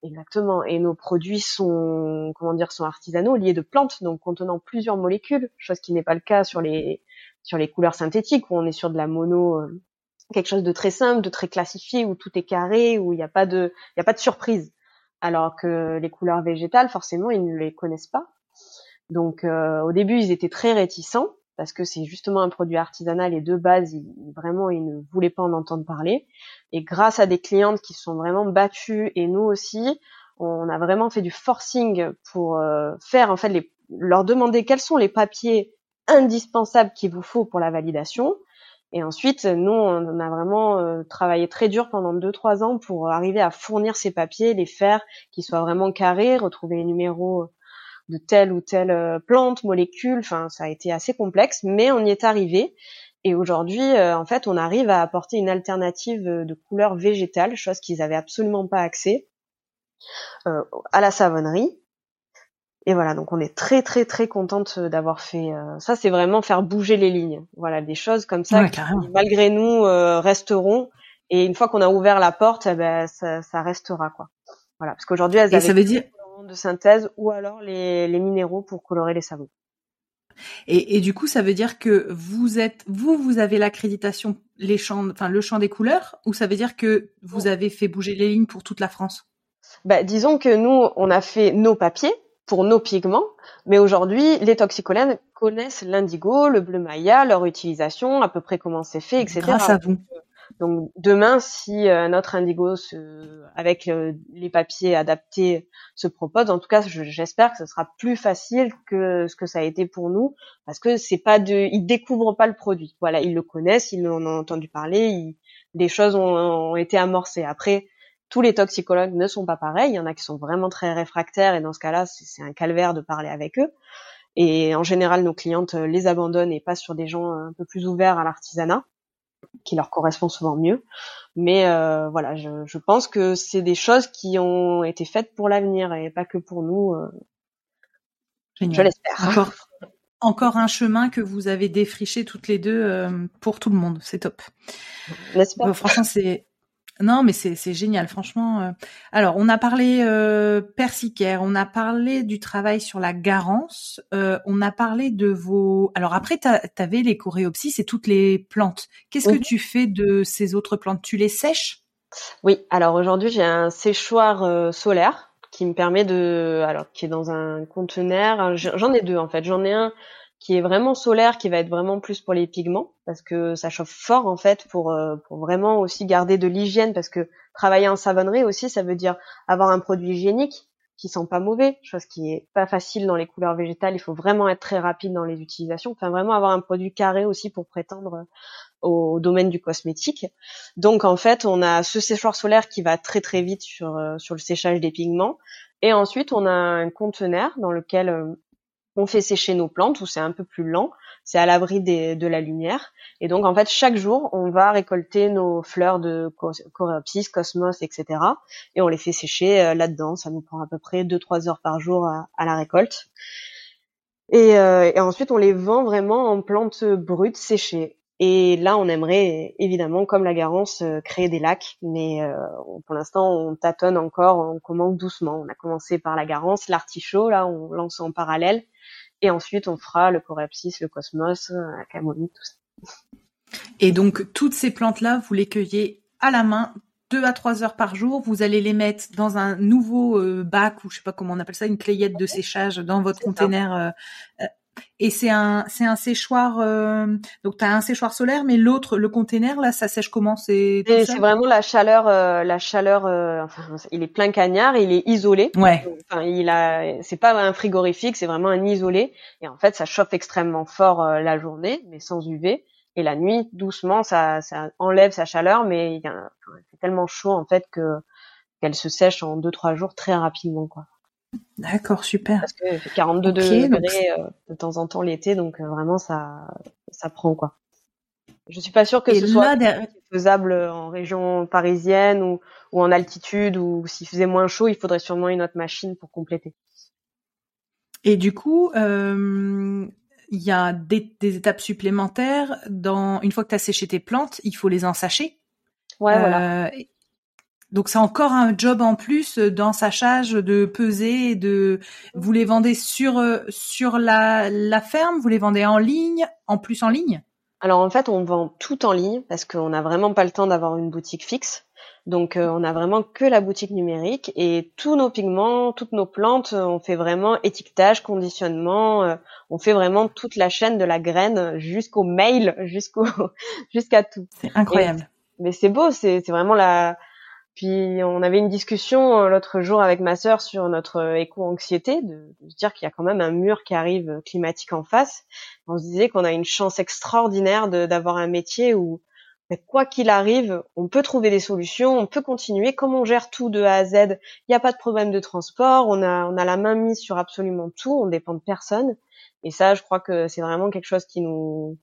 exactement. Et nos produits sont comment dire sont artisanaux liés de plantes donc contenant plusieurs molécules chose qui n'est pas le cas sur les sur les couleurs synthétiques où on est sur de la mono euh, quelque chose de très simple de très classifié où tout est carré où il n'y a pas de il y a pas de surprise. Alors que les couleurs végétales forcément ils ne les connaissent pas. Donc euh, au début ils étaient très réticents parce que c'est justement un produit artisanal et de base, vraiment, ils ne voulaient pas en entendre parler. Et grâce à des clientes qui sont vraiment battues et nous aussi, on a vraiment fait du forcing pour euh, faire en fait les, leur demander quels sont les papiers indispensables qu'il vous faut pour la validation. Et ensuite, nous, on a vraiment euh, travaillé très dur pendant deux trois ans pour arriver à fournir ces papiers, les faire, qu'ils soient vraiment carrés, retrouver les numéros de telle ou telle euh, plante, molécule. Enfin, ça a été assez complexe, mais on y est arrivé. Et aujourd'hui, euh, en fait, on arrive à apporter une alternative euh, de couleur végétale, chose qu'ils avaient absolument pas accès à la savonnerie. Et voilà, donc on est très très très contente d'avoir fait ça. C'est vraiment faire bouger les lignes. Voilà, des choses comme ça qui, malgré nous, resteront. Et une fois qu'on a ouvert la porte, eh ben, ça, ça, restera quoi. Voilà, parce qu'aujourd'hui, elles et ça veut dire de synthèse ou alors les, minéraux pour colorer les savons. Et, du coup, ça veut dire que vous êtes, vous, vous avez l'accréditation, les champs, enfin le champ des couleurs, ou ça veut dire que vous avez fait bouger les lignes pour toute la France? Bah, disons que nous, on a fait nos papiers pour nos pigments, mais aujourd'hui, les toxicolènes connaissent l'indigo, le bleu maya, leur utilisation, à peu près comment c'est fait, etc. Grâce à vous. Donc demain, si euh, notre indigo, avec euh, les papiers adaptés, se propose, en tout cas, j'espère que ce sera plus facile que ce que ça a été pour nous, parce que c'est pas de, ils découvrent pas le produit. Voilà, ils le connaissent, ils en ont entendu parler, des choses ont, été amorcées. Après, tous les toxicologues ne sont pas pareils. Il y en a qui sont vraiment très réfractaires, et dans ce cas-là, c'est un calvaire de parler avec eux. Et en général, nos clientes les abandonnent et passent sur des gens un peu plus ouverts à l'artisanat qui leur correspond souvent mieux. Mais euh, voilà, je, je, pense que c'est des choses qui ont été faites pour l'avenir et pas que pour nous. Euh. Je l'espère. Encore, encore un chemin que vous avez défriché toutes les deux euh, pour tout le monde. C'est top. Pas Franchement, c'est non, mais c'est génial, franchement. Euh. Alors, on a parlé euh, persicaire, on a parlé du travail sur la garance, euh, on a parlé de vos. Alors après, tu avais les coréopsis et toutes les plantes. Qu'est-ce que tu fais de ces autres plantes? Tu les sèches? Oui. Alors aujourd'hui, j'ai un séchoir euh, solaire qui me permet de, alors qui est dans un conteneur. J'en ai deux en fait. J'en ai un qui est vraiment solaire, qui va être vraiment plus pour les pigments, parce que ça chauffe fort en fait pour, euh, pour vraiment aussi garder de l'hygiène, parce que travailler en savonnerie aussi, ça veut dire avoir un produit hygiénique qui sent pas mauvais, chose qui est pas facile dans les couleurs végétales. Il faut vraiment être très rapide dans les utilisations, enfin vraiment avoir un produit carré aussi pour prétendre au domaine du cosmétique. Donc en fait, on a ce séchoir solaire qui va très très vite sur euh, sur le séchage des pigments. Et ensuite, on a un conteneur dans lequel euh, on fait sécher nos plantes où c'est un peu plus lent, c'est à l'abri de la lumière. Et donc en fait chaque jour on va récolter nos fleurs de coréopsis, cosmos, etc. Et on les fait sécher euh, là-dedans. Ça nous prend à peu près 2-3 heures par jour à, la récolte. Euh, et, ensuite on les vend vraiment en plantes brutes séchées. Et là, on aimerait évidemment, comme la Garance, euh, créer des lacs, mais pour l'instant, on tâtonne encore, on commence doucement. On a commencé par la Garance, l'artichaut, là, on lance en parallèle, et ensuite, on fera le coréopsis, le cosmos, la camomille, tout ça. Et donc, toutes ces plantes-là, vous les cueillez à la main, deux à trois heures par jour. Vous allez les mettre dans un nouveau euh, bac ou je sais pas comment on appelle ça, une clayette de séchage dans votre container. Euh, euh, et c'est un c'est un séchoir euh, donc tu as un séchoir solaire mais l'autre le container là ça sèche comment? C'est c'est vraiment la chaleur euh, la chaleur euh, enfin il est plein cagnard il est isolé. Ouais. Enfin il a c'est pas un frigorifique c'est vraiment un isolé. Et en fait ça chauffe extrêmement fort la journée mais sans UV et la nuit doucement ça ça enlève sa chaleur mais il c'est tellement chaud en fait que qu'elle se sèche en deux trois jours très rapidement quoi D'accord, super. Parce que 42 degrés euh, de temps en temps l'été, donc euh, vraiment ça, ça prend quoi. Je suis pas sûre que ce soit faisable en région parisienne ou, ou en altitude ou s'il faisait moins chaud, il faudrait sûrement une autre machine pour compléter. Et du coup, euh, il y a des, étapes supplémentaires. Dans une fois que tu as séché tes plantes, il faut les ensacher. Ouais, voilà. Donc c'est encore un job en plus dans sa charge de peser et de vous les vendez sur euh, sur la, la ferme, vous les vendez en ligne, en plus en ligne? Alors en fait, on vend tout en ligne parce qu'on n'a vraiment pas le temps d'avoir une boutique fixe. Donc euh, on a vraiment que la boutique numérique et tous nos pigments, toutes nos plantes, on fait vraiment étiquetage, conditionnement, euh, on fait vraiment toute la chaîne de la graine jusqu'au mail, jusqu'au jusqu'à tout. C'est incroyable. mais c'est beau, c'est c'est vraiment la puis on avait une discussion euh, l'autre jour avec ma sœur sur notre euh, éco-anxiété, de, se dire qu'il y a quand même un mur qui arrive euh, climatique en face. On se disait qu'on a une chance extraordinaire d'avoir un métier où ben, quoi qu'il arrive, on peut trouver des solutions, on peut continuer. Comme on gère tout de A à Z, il n'y a pas de problème de transport, on a, on a la main mise sur absolument tout, on dépend de personne. Et ça, je crois que c'est vraiment quelque chose qui nous,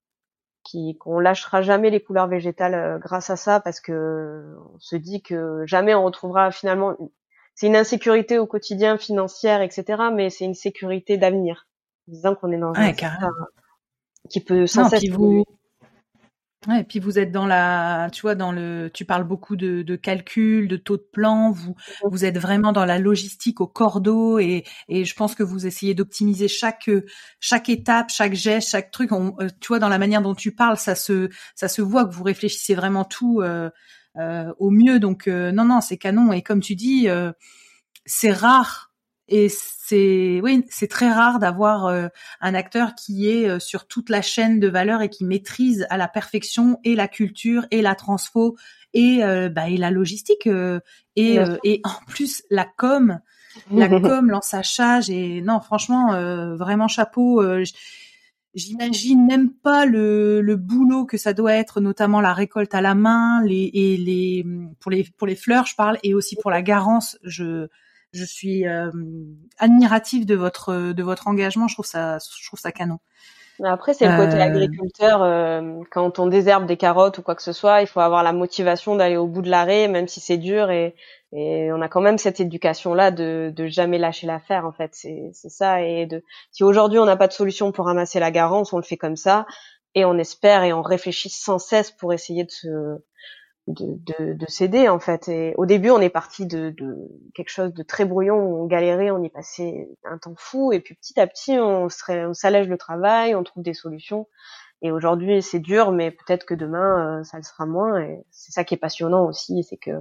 qui qu'on lâchera jamais les couleurs végétales euh, grâce à ça parce que on se dit que jamais on retrouvera finalement c'est une insécurité au quotidien financière etc mais c'est une sécurité d'avenir. Disant qu'on est dans un qui peut sans cesse vous Ouais, et puis vous êtes dans la, tu vois, dans le, tu parles beaucoup de, de calcul, de taux de plan. Vous, vous êtes vraiment dans la logistique au cordeau et, et je pense que vous essayez d'optimiser chaque, chaque étape, chaque geste, chaque truc. On, euh, tu vois, dans la manière dont tu parles, ça se, ça se voit que vous réfléchissez vraiment tout euh, euh, au mieux. Donc non, non, c'est canon. Et comme tu dis, c'est rare et c'est oui, c'est très rare d'avoir euh, un acteur qui est euh, sur toute la chaîne de valeur et qui maîtrise à la perfection et la culture et la transfo et euh, bah, et la logistique et et en plus la com, la com, l'ensachage et non franchement vraiment chapeau. J'imagine même pas le, le, boulot que ça doit être, notamment la récolte à la main, les et les pour les pour les fleurs, je parle, et aussi pour la garance. Je je suis euh, admirative de votre de votre engagement. Je trouve ça je trouve ça canon. Après, c'est le côté euh, agriculteur. Euh, quand on désherbe des carottes ou quoi que ce soit, il faut avoir la motivation d'aller au bout de l'arrêt, même si c'est dur. Et, et, on a quand même cette éducation-là de, de jamais lâcher l'affaire, en fait. C'est ça. Et de, si aujourd'hui on n'a pas de solution pour ramasser la garance, on le fait comme ça. Et on espère et on réfléchit sans cesse pour essayer de se, de, de, de s'aider en fait. Et au début, on est parti de, de, quelque chose de très brouillon, on galérait, on y passait un temps fou, et puis petit à petit, on, serait, on s'allège le travail, on trouve des solutions. Et aujourd'hui, c'est dur, mais peut-être que demain, euh, ça le sera moins. Et c'est ça qui est passionnant aussi, c'est que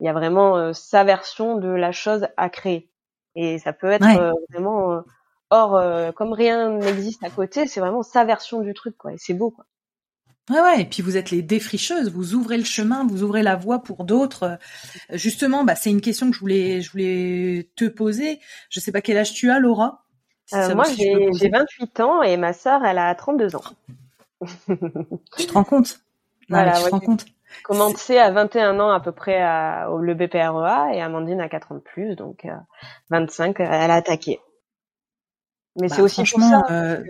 il y a vraiment euh, sa version de la chose à créer. Et ça peut être euh, vraiment or comme rien n'existe à côté, c'est vraiment sa version du truc, quoi. Et c'est beau, quoi. Ouais, ouais, et puis vous êtes les défricheuses, vous ouvrez le chemin, vous ouvrez la voie pour d'autres. Justement, bah, c'est une question que je voulais, je voulais te poser. Je sais pas quel âge tu as, Laura euh, Moi, j'ai 28 ans et ma sœur, elle a 32 ans. tu te rends compte? Voilà, tu te rends compte? Commencé à 21 ans à peu près à, au, le BPREA et Amandine a 4 ans de plus, donc 25, euh, elle a attaqué. Mais c'est bah, aussi pour ça, euh...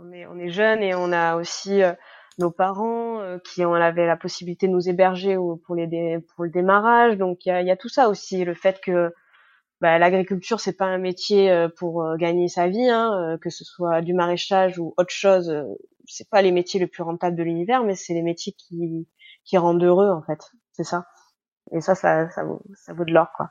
on est, on est jeune et on a aussi euh, nos parents euh, qui ont avait la possibilité de nous héberger pour les pour le démarrage. Donc il y a, y a, tout ça aussi, le fait que bah, l'agriculture c'est pas un métier euh, pour euh, gagner sa vie, hein, que ce soit du maraîchage ou autre chose. c'est pas les métiers les plus rentables de l'univers, mais c'est les métiers qui qui rendent heureux en fait. C'est ça. Et ça, ça, ça vaut, ça vaut de l'or quoi.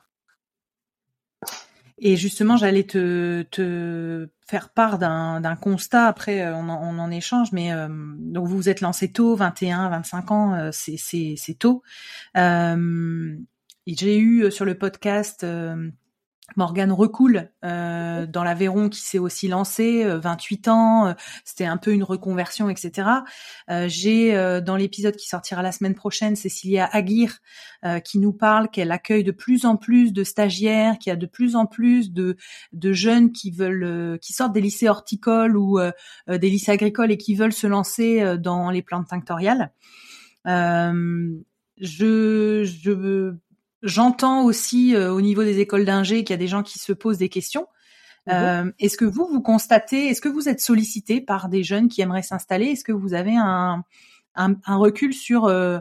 Et justement, j'allais te, faire part d'un constat. Après, euh, on en, échange, mais euh, donc vous vous êtes lancé tôt, 21, 25 ans, euh, c'est tôt. J'ai eu sur le podcast Morgane Recoule euh, dans l'Aveyron qui s'est aussi lancée, 28 ans, c'était un peu une reconversion, etc. J'ai dans l'épisode qui sortira la semaine prochaine Cécilia Aguirre qui nous parle qu'elle accueille de plus en plus de stagiaires, qu'il y a de plus en plus de, de jeunes qui veulent, qui sortent des lycées horticoles ou des lycées agricoles et qui veulent se lancer dans les plantes tinctoriales. je, je J'entends aussi euh, au niveau des écoles d'ingé qu'il y a des gens qui se posent des questions. Mhm. Euh, est-ce que vous, vous constatez, est-ce que vous êtes sollicité par des jeunes qui aimeraient s'installer? Est-ce que vous avez un, un, un recul sur, euh,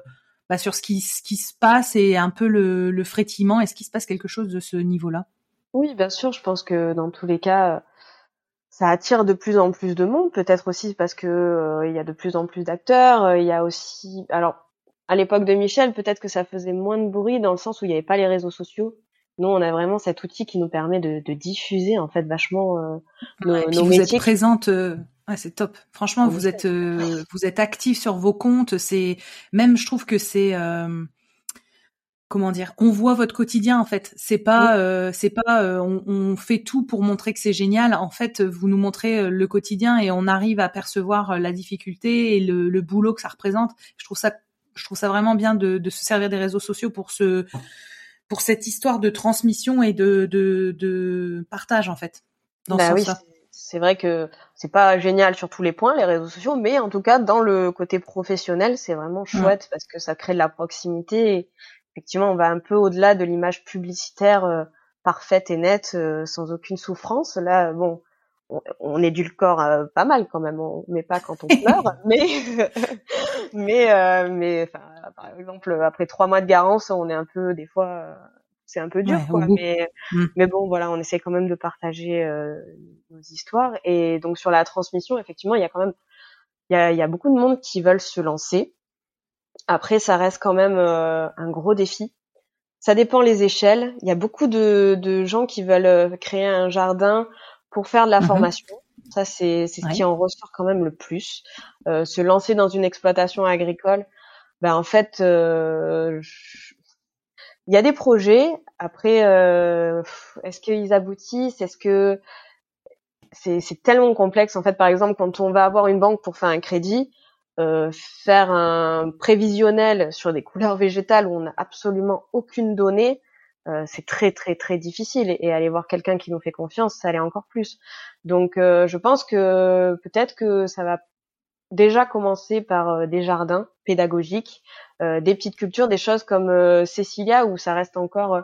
bah, sur ce qui, ce qui se passe et un peu le, le frétillement? Est-ce qu'il se passe quelque chose de ce niveau-là? Oui, bien sûr. Je pense que dans tous les cas, ça attire de plus en plus de monde. Peut-être aussi parce que il y a de plus en plus d'acteurs. Il y a aussi, alors à l'époque de Michel, peut-être que ça faisait moins de bruit dans le sens où il n'y avait pas les réseaux sociaux. Nous, on a vraiment cet outil qui nous permet de, de diffuser en fait vachement euh, nos, nos vous êtes présente. Euh... c'est top. Franchement, vous êtes euh, vous êtes actif sur vos comptes. C'est même, je trouve que c'est euh, comment dire, on voit votre quotidien en fait. C'est pas euh, c'est pas euh, on, on, fait tout pour montrer que c'est génial. En fait, vous nous montrez le quotidien et on arrive à percevoir la difficulté et le, le boulot que ça représente. Je trouve ça je trouve ça vraiment bien de, de, se servir des réseaux sociaux pour ce pour cette histoire de transmission et de, de, de partage en fait. Dans bah oui, c'est vrai que c'est pas génial sur tous les points les réseaux sociaux, mais en tout cas dans le côté professionnel, c'est vraiment chouette parce que ça crée de la proximité. Et effectivement, on va un peu au-delà de l'image publicitaire euh, parfaite et nette, euh, sans aucune souffrance. Là, bon, on, on édulcore euh, pas mal quand même, on met pas quand on pleure, mais mais euh, mais par exemple après trois mois de garance, on est un peu des fois euh, c'est un peu dur quoi, mais mmh. mais bon voilà, on essaie quand même de partager nos histoires et donc sur la transmission effectivement il y a quand même il y a, y a beaucoup de monde qui veulent se lancer. Après ça reste quand même un gros défi. Ça dépend les échelles. Il y a beaucoup de, de gens qui veulent créer un jardin pour faire de la mmh formation. Ça, c'est ce qui en ressort quand même le plus. Euh, se lancer dans une exploitation agricole, ben en fait, euh, il y a des projets. Après, euh, est-ce qu'ils aboutissent? Est-ce que c'est tellement complexe? En fait. Par exemple, quand on va avoir une banque pour faire un crédit, euh, faire un prévisionnel sur des couleurs végétales où on n'a absolument aucune donnée, euh, c'est très très très difficile et, aller voir quelqu'un qui nous fait confiance, ça l'est encore plus. Donc euh, je pense que peut-être que ça va déjà commencer par euh, des jardins pédagogiques, des petites cultures, des choses comme Cécilia où ça reste encore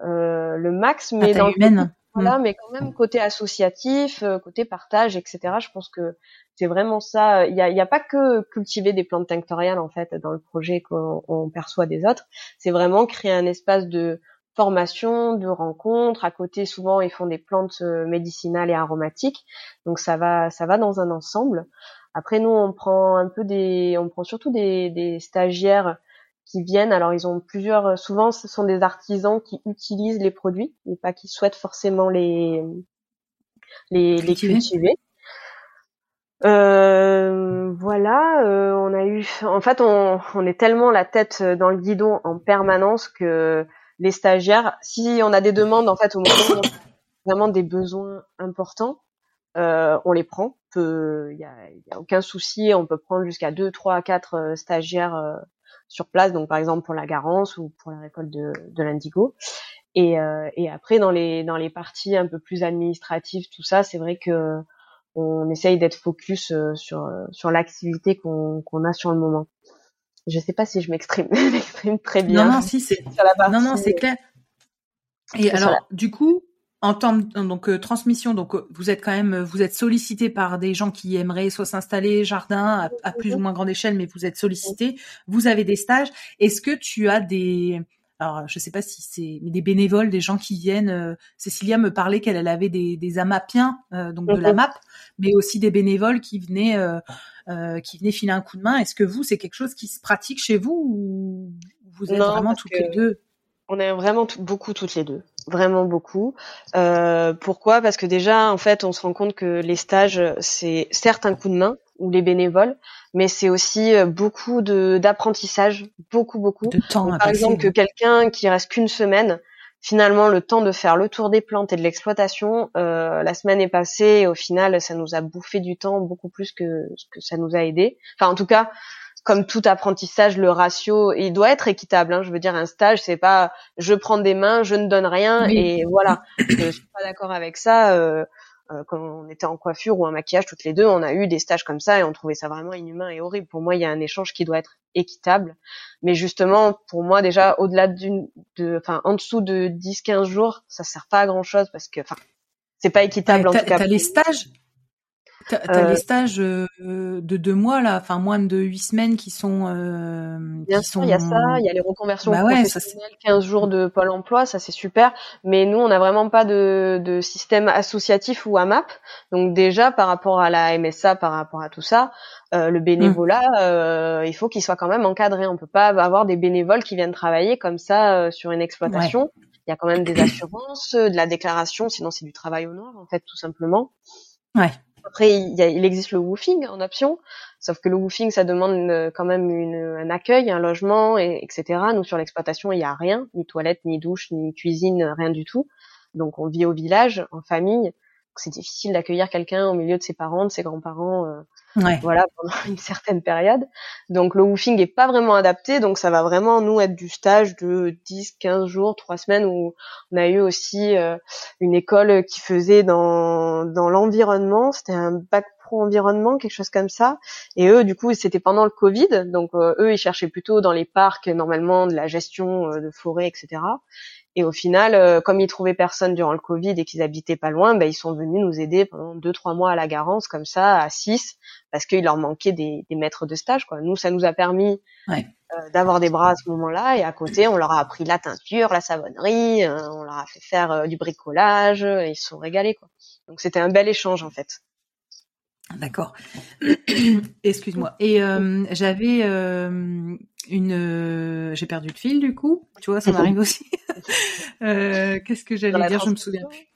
le max, mais dans humaine. voilà, mais quand même côté associatif, côté partage, etc. Je pense que c'est vraiment ça. Il n'y a, y a pas que cultiver des plantes tinctoriales en fait dans le projet qu'on perçoit des autres. C'est vraiment créer un espace de formation, de rencontres. À côté, souvent, ils font des plantes médicinales et aromatiques. Donc ça va, ça va dans un ensemble. Après, nous, on prend un peu des, on prend surtout des, des stagiaires qui viennent. Alors, ils ont plusieurs. Souvent, ce sont des artisans qui utilisent les produits et pas qui souhaitent forcément les les, les cultiver. Euh, voilà, euh, on a eu. En fait, on, on est tellement la tête dans le guidon en permanence que les stagiaires, si on a des demandes, en fait, au moment où on a vraiment des besoins importants, euh, on les prend. Il y a, aucun souci, on peut prendre jusqu'à deux, trois, quatre euh, stagiaires euh, sur place. Donc par exemple pour la garance ou pour la récolte de, de l'indigo. Et, euh, et, après dans les dans les parties un peu plus administratives, tout ça, c'est vrai que on essaye d'être focus sur sur l'activité qu'on qu'on a sur le moment. Je sais pas si je m'exprime très bien. Non non si c'est non non c'est clair. Et alors du coup en temps donc euh, transmission, donc euh, vous êtes quand même vous êtes sollicité par des gens qui aimeraient soit s'installer jardin à, plus ou moins grande échelle, mais vous êtes sollicité. Vous avez des stages. Est-ce que tu as des alors je sais pas si c'est des bénévoles, des gens qui viennent. Euh, Cécilia me parlait qu'elle avait des, des amapiens donc de la map, mais aussi des bénévoles qui venaient qui venaient filer un coup de main. Est-ce que vous c'est quelque chose qui se pratique chez vous ou vous êtes vraiment toutes les deux? On est vraiment beaucoup toutes les deux, vraiment beaucoup. Euh, pourquoi? Parce que déjà, en fait, on se rend compte que les stages, c'est certes un coup de main ou les bénévoles, mais c'est aussi euh, beaucoup de d'apprentissage, beaucoup beaucoup. De temps. par exemple, que quelqu'un qui reste qu'une semaine, finalement, le temps de faire le tour des plantes et de l'exploitation, euh, la semaine est passée et au final, ça nous a bouffé du temps beaucoup plus que ce que ça nous a aidé. Enfin, en tout cas, comme tout apprentissage, le ratio, il doit être équitable. Hein. Je veux dire, un stage, c'est pas je prends des mains, je ne donne rien et voilà. je suis pas d'accord avec ça. Euh, euh, quand on était en coiffure ou en maquillage toutes les deux, on a eu des stages comme ça et on trouvait ça vraiment inhumain et horrible. Pour moi, il y a un échange qui doit être équitable. Mais justement, pour moi, déjà, au-delà d'une, de, enfin, en dessous de 10-15 jours, ça sert pas à grand chose parce que, enfin, c'est pas équitable en tout cas. T'as les stages, T'as as les euh, stages euh, de deux mois là, enfin moins de huit semaines qui sont. Euh, Bien sûr, il y a ça, il y a les reconversions bah professionnelles, 15 jours de Pôle Emploi, ça c'est super. Mais nous, on n'a vraiment pas de, de système associatif ou AMAP. Donc déjà, par rapport à la MSA, par rapport à tout ça, euh, le bénévolat, mmh. euh, il faut qu'il soit quand même encadré. On peut pas avoir des bénévoles qui viennent travailler comme ça sur une exploitation. Il y a quand même des assurances, de la déclaration, sinon c'est du travail au noir en fait, tout simplement. Ouais. Après, il, y existe le woofing en option, sauf que le woofing, ça demande quand même une, un accueil, un logement, et, etc. Nous, sur l'exploitation, il n'y a rien, ni toilette, ni douche, ni cuisine, rien du tout. Donc, on vit au village, en famille. C'est difficile d'accueillir quelqu'un au milieu de ses parents, de ses grands-parents. Euh, Ouais. Voilà, pendant une certaine période. Donc le woofing est pas vraiment adapté, donc ça va vraiment nous être du stage de 10, 15 jours, 3 semaines où on a eu aussi euh, une école qui faisait dans dans l'environnement, c'était un bac pro environnement, quelque chose comme ça. Et eux du coup, c'était pendant le Covid, donc euh, eux ils cherchaient plutôt dans les parcs normalement de la gestion euh, de forêt, etc. Et au final, euh, comme ils trouvaient personne durant le Covid et qu'ils habitaient pas loin, ben, ils sont venus nous aider pendant deux trois mois à la Garance, comme ça, à six, parce qu'il leur manquait des, des, maîtres de stage. Quoi. Nous, ça nous a permis ouais. euh, d'avoir des bras à ce moment-là, et à côté, on leur a appris la teinture, la savonnerie, euh, on leur a fait faire euh, du bricolage, et ils se sont régalés. Quoi. Donc c'était un bel échange en fait. D'accord. Excuse-moi. Et euh, j'avais une euh, j'ai perdu le fil du coup. Tu vois ça m'arrive aussi. Euh, qu'est-ce que j'allais dire? Je me souviens plus.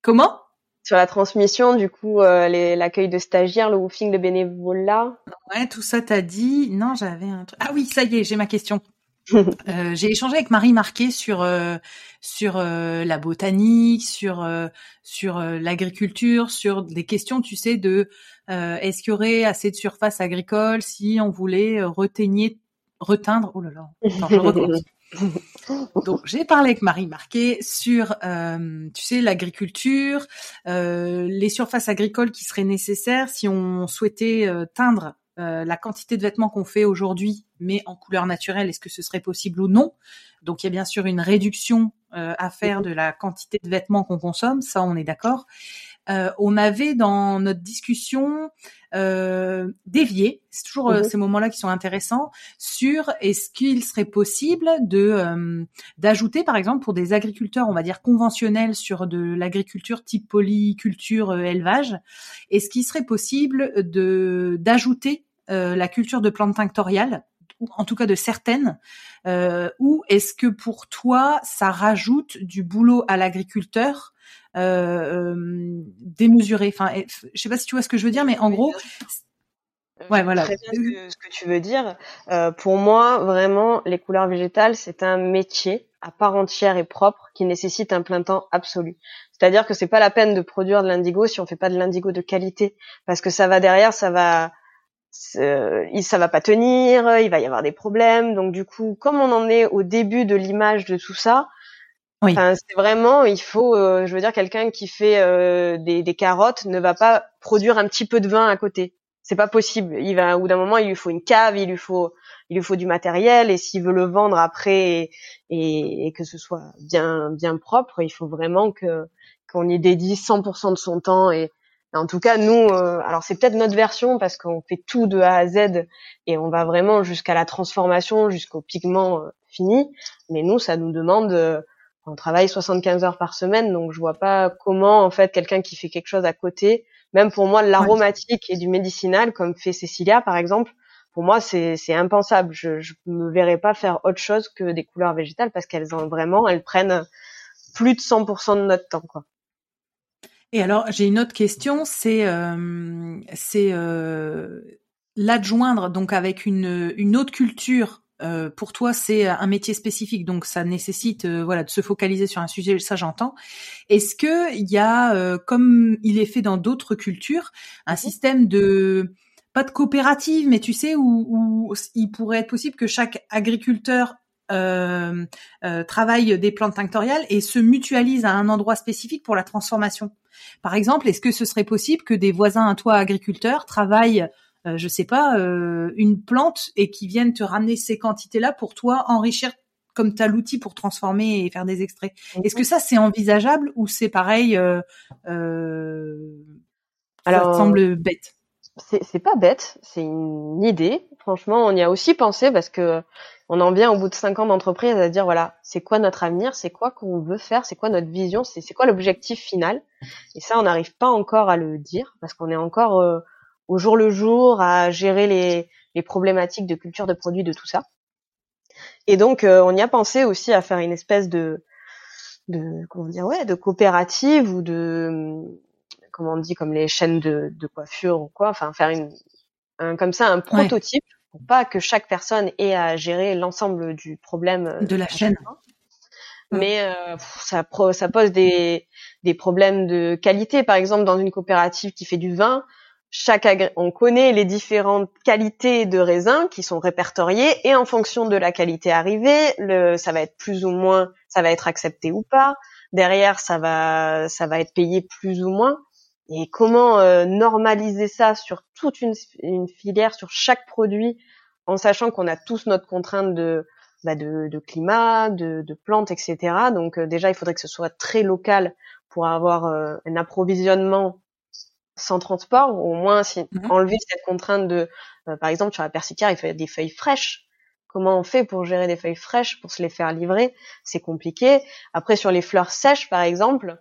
Comment? Sur la transmission du coup euh, l'accueil de stagiaires le woofing de bénévolat. Ouais tout ça t'as dit. Non j'avais un truc. Ah oui ça y est j'ai ma question euh, j'ai échangé avec Marie Marquet sur euh, sur euh, la botanique, sur sur l'agriculture, sur des questions, tu sais, de est-ce qu'il y aurait assez de surface agricole si on voulait reteigner, reteindre. Oh là là, je Donc j'ai parlé avec Marie Marquet sur, tu sais, l'agriculture, les surfaces agricoles qui seraient nécessaires si on souhaitait teindre euh, la quantité de vêtements qu'on fait aujourd'hui, mais en couleur naturelle, est-ce que ce serait possible ou non? Donc il y a bien sûr une réduction à faire de la quantité de vêtements qu'on consomme, ça on est d'accord. On avait dans notre discussion euh, dévié, c'est toujours mhm. ces moments-là qui sont intéressants, sur est-ce qu'il serait possible de d'ajouter par exemple pour des agriculteurs, on va dire conventionnels sur de l'agriculture type polyculture élevage, est-ce qu'il serait possible de d'ajouter la culture de plantes tinctoriales en tout cas de certaines, euh, ou est-ce que pour toi, ça rajoute du boulot à l'agriculteur euh, euh démesuré Enfin, je sais pas si tu vois ce que je veux dire, mais en gros, euh, ouais, voilà. Très bien ce que, tu veux dire. pour moi, vraiment, les couleurs végétales, c'est un métier à part entière et propre qui nécessite un plein temps absolu. C'est-à-dire que c'est pas la peine de produire de l'indigo si on fait pas de l'indigo de qualité, parce que ça va derrière, ça va ça va pas tenir, il va y avoir des problèmes. Donc du coup, comme on en est au début de l'image de tout ça, oui. c'est vraiment, il faut, euh, je veux dire, quelqu'un qui fait euh, des, des, carottes ne va pas produire un petit peu de vin à côté. C'est pas possible. Il va, au bout d'un moment, il lui faut une cave, il lui faut, il lui faut du matériel, et s'il veut le vendre après et, et, que ce soit bien, bien propre, il faut vraiment que qu'on y dédie 100% de son temps et en tout cas, nous, euh, alors c'est peut-être notre version parce qu'on fait tout de A à Z et on va vraiment jusqu'à la transformation, jusqu'au pigment euh, fini. Mais nous, ça nous demande, euh, on travaille 75 heures par semaine, donc je vois pas comment en fait quelqu'un qui fait quelque chose à côté, même pour moi l'aromatique et du médicinal comme fait Cécilia par exemple, pour moi c'est impensable. Je, je me verrais pas faire autre chose que des couleurs végétales parce qu'elles ont vraiment, elles prennent plus de 100% de notre temps quoi. Et alors, j'ai une autre question, c'est euh, c'est euh, l'adjoindre donc avec une, une autre culture. Euh, pour toi, c'est un métier spécifique, donc ça nécessite euh, voilà de se focaliser sur un sujet. Ça, j'entends. Est-ce que il y a, euh, comme il est fait dans d'autres cultures, un système de pas de coopérative, mais tu sais où, où il pourrait être possible que chaque agriculteur euh, euh, travaille des plantes tinctoriales et se mutualise à un endroit spécifique pour la transformation? Par exemple, est-ce que ce serait possible que des voisins à toi agriculteurs travaillent, euh, je sais pas, euh, une plante et qui viennent te ramener ces quantités-là pour toi enrichir comme tu as l'outil pour transformer et faire des extraits. Est-ce que ça c'est envisageable ou c'est pareil euh, Alors, ça semble bête? c'est pas bête, c'est une idée. Franchement, on y a aussi pensé parce que on en vient au bout de cinq ans d'entreprise à dire voilà, c'est quoi notre avenir, c'est quoi qu'on veut faire, c'est quoi notre vision, c'est quoi l'objectif final? Et ça, on n'arrive pas encore à le dire parce qu'on est encore euh, au jour le jour à gérer les, les, problématiques de culture de produits, de tout ça. Et donc, euh, on y a pensé aussi à faire une espèce de, de comment dire, ouais, de coopérative ou de, comment on dit, comme les chaînes de, de coiffure ou quoi, enfin faire une, un, comme ça un prototype pour pas que chaque personne ait à gérer l'ensemble du problème euh, de la chaîne. Mais euh, ça, ça pose des, des problèmes de qualité. Par exemple, dans une coopérative qui fait du vin, chaque on connaît les différentes qualités de raisin qui sont répertoriées et en fonction de la qualité arrivée, le, ça va être plus ou moins, ça va être accepté ou pas. Derrière, ça va, ça va être payé plus ou moins. Et comment euh, normaliser ça sur toute une, filière, sur chaque produit, en sachant qu'on a tous notre contrainte de, bah de, de, climat, de, de, plantes, etc. Donc euh, déjà, il faudrait que ce soit très local pour avoir euh, un approvisionnement sans transport, ou au moins si, mhm. enlever cette contrainte de, par exemple, sur la persicale, il faut des feuilles fraîches. Comment on fait pour gérer des feuilles fraîches, pour se les faire livrer? C'est compliqué. Après, sur les fleurs sèches, par exemple,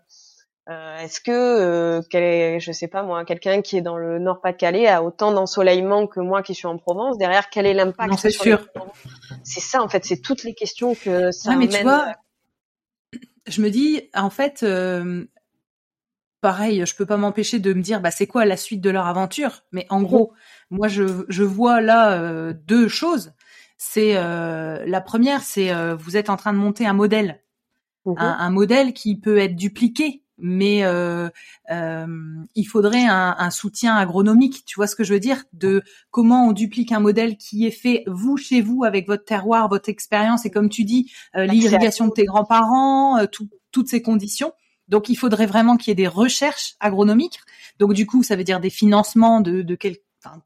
euh, est-ce que, euh, quel je sais pas moi, quelqu'un qui est dans le Nord-Pas-de-Calais a autant d'ensoleillement que moi qui suis en Provence? Derrière, quel est l'impact C'est sûr. C'est ça en fait, c'est toutes les questions que ça ouais, mais tu vois, je me dis en fait, euh, pareil, je peux pas m'empêcher de me dire, bah c'est quoi la suite de leur aventure? Mais en gros, moi je, je vois là euh, deux choses. C'est la première, c'est vous êtes en train de monter un modèle, mmh un, un modèle qui peut être dupliqué mais euh, euh, il faudrait un, un, soutien agronomique. Tu vois ce que je veux dire? De comment on duplique un modèle qui est fait vous chez vous avec votre terroir, votre expérience et comme tu dis, euh, l'irrigation de tes grands-parents, euh, toutes ces conditions. Donc il faudrait vraiment qu'il y ait des recherches agronomiques. Donc du coup, ça veut dire des financements de, de quel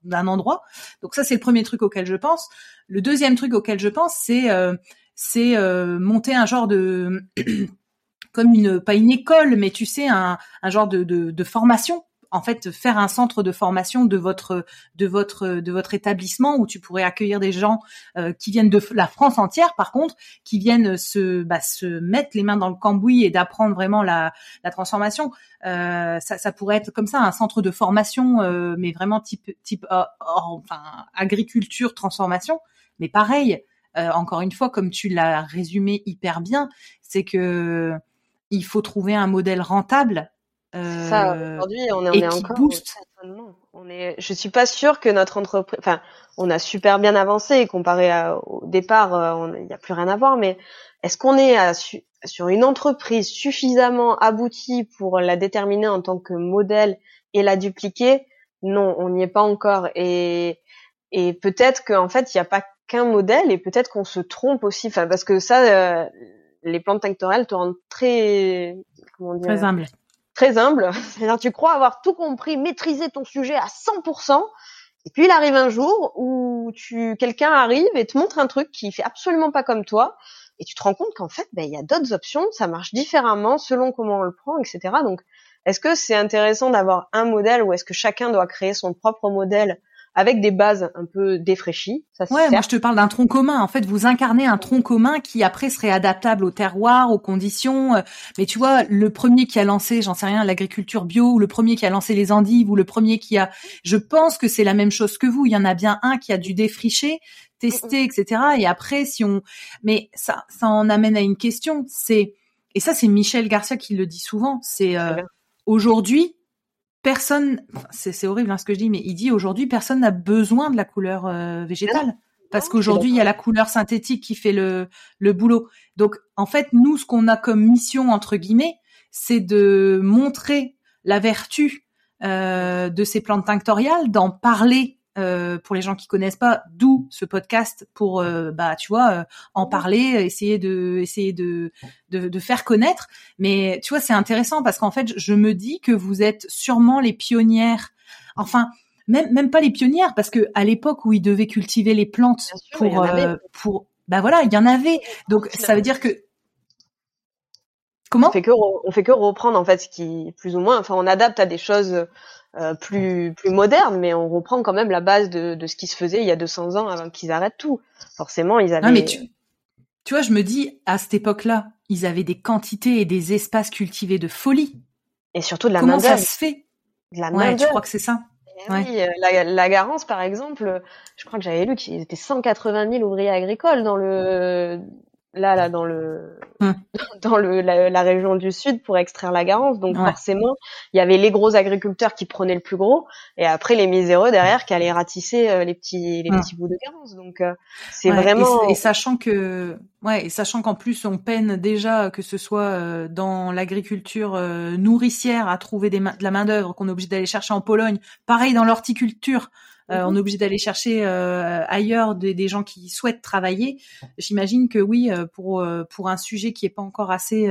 d'un endroit. Donc ça, c'est le premier truc auquel je pense. Le deuxième truc auquel je pense, c'est euh, c'est monter un genre de comme une pas une école, mais tu sais un, un genre de, de, de formation en fait faire un centre de formation de votre de votre de votre établissement où tu pourrais accueillir des gens euh, qui viennent de la France entière par contre qui viennent se bah, se mettre les mains dans le cambouis et d'apprendre vraiment la la transformation. Euh, ça, pourrait être comme ça un centre de formation euh, mais vraiment type type enfin agriculture transformation. Mais pareil encore une fois comme tu l'as résumé hyper bien c'est que il faut trouver un modèle rentable ça, euh, aujourd'hui, on, est, encore. Booste. On est, je suis pas sûre que notre entreprise, enfin, on a super bien avancé comparé au départ, euh, il n'y a plus rien à voir, mais est-ce qu'on est sur une entreprise suffisamment aboutie pour la déterminer en tant que modèle et la dupliquer? Non, on n'y est pas encore. Et, et peut-être qu'en fait, il n'y a pas qu'un modèle et peut-être qu'on se trompe aussi. Enfin, parce que ça, euh, les plantes tinctoriales te rendent très, comment dire, très humble très humble. C'est-à-dire, tu crois avoir tout compris, maîtriser ton sujet à 100%. Et puis, il arrive un jour où tu, quelqu'un arrive et te montre un truc qui fait absolument pas comme toi. Et tu te rends compte qu'en fait, ben, il y a d'autres options, ça marche différemment selon comment on le prend, etc. Donc, est-ce que c'est intéressant d'avoir un modèle ou est-ce que chacun doit créer son propre modèle avec des bases un peu défraîchies. Ça ouais, moi je te parle d'un tronc commun. En fait, vous incarnez un tronc commun qui après serait adaptable au terroir, aux conditions. Euh, mais tu vois, le premier qui a lancé, j'en sais rien, l'agriculture bio, ou le premier qui a lancé les endives, ou le premier qui a, je pense que c'est la même chose que vous. Il y en a bien un qui a dû défricher, tester, etc. Et après, si on, mais ça, ça en amène à une question. C'est et ça, c'est Michel Garcia qui le dit souvent. C'est euh, aujourd'hui, personne, c'est horrible hein, ce que je dis, mais il dit aujourd'hui personne n'a besoin de la couleur euh, végétale. Parce qu'aujourd'hui il y a la couleur synthétique qui fait le le boulot. Donc en fait nous ce qu'on a comme mission entre guillemets, c'est de montrer la vertu euh, de ces plantes tinctoriales, d'en parler euh, pour les gens qui connaissent pas, d'où ce podcast pour euh, bah tu vois euh, en parler, essayer de essayer de, de, de faire connaître. Mais tu vois c'est intéressant parce qu'en fait je me dis que vous êtes sûrement les pionnières. Enfin même même pas les pionnières parce que à l'époque où ils devaient cultiver les plantes pour pour bah voilà il y en avait. Donc ça veut dire que Comment? On fait que on fait que reprendre en fait ce qui plus ou moins enfin on adapte à des choses euh, plus plus moderne, mais on reprend quand même la base de, de ce qui se faisait il y a 200 ans avant qu'ils arrêtent tout. Forcément, ils avaient. Non, mais tu, tu vois, je me dis à cette époque-là, ils avaient des quantités et des espaces cultivés de folie. Et surtout de la Comment ça se fait? De la Ouais, tu crois que c'est ça? Eh Oui, euh, la, la Garance, par exemple, je crois que j'avais lu qu'il était 180 000 ouvriers agricoles dans le là, là, dans le, hum. dans le, la, région du sud pour extraire la garance. Donc, forcément, il y avait les gros agriculteurs qui prenaient le plus gros et après les miséreux derrière qui allaient ratisser euh, les petits, les hum. petits bouts de garance. Donc, euh, c'est vraiment. Et, sachant que, ouais, et sachant qu'en plus, on peine déjà que ce soit euh, dans l'agriculture nourricière à trouver des de la main d'œuvre qu'on est obligé d'aller chercher en Pologne. Pareil dans l'horticulture. Euh, on est obligé d'aller chercher euh, ailleurs des, gens qui souhaitent travailler. J'imagine que oui, euh, pour pour un sujet qui est pas encore assez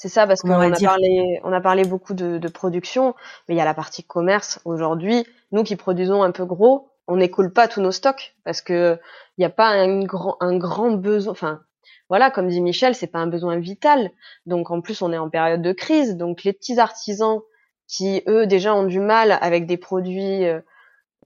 c'est ça parce qu'on a parlé, on a parlé beaucoup de, de, production, mais il y a la partie commerce. Aujourd'hui, nous qui produisons un peu gros, on n'écoule pas tous nos stocks parce que il n'y a pas un grand, un grand besoin. Enfin, voilà, comme dit Michel, c'est pas un besoin vital. Donc en plus, on est en période de crise, donc les petits artisans qui eux déjà ont du mal avec des produits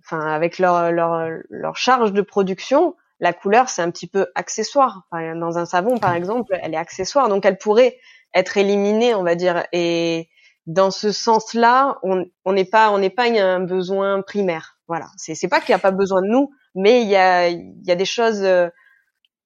enfin avec leur, leur, leur charge de production, la couleur c'est un petit peu accessoire. Enfin, dans un savon par exemple, elle est accessoire, donc elle pourrait être éliminée, on va dire. Et dans ce sens-là, on n'est pas on n'est pas un besoin primaire. Voilà, c'est c'est pas qu'il n'y a pas besoin de nous, mais il y a il y a des choses euh,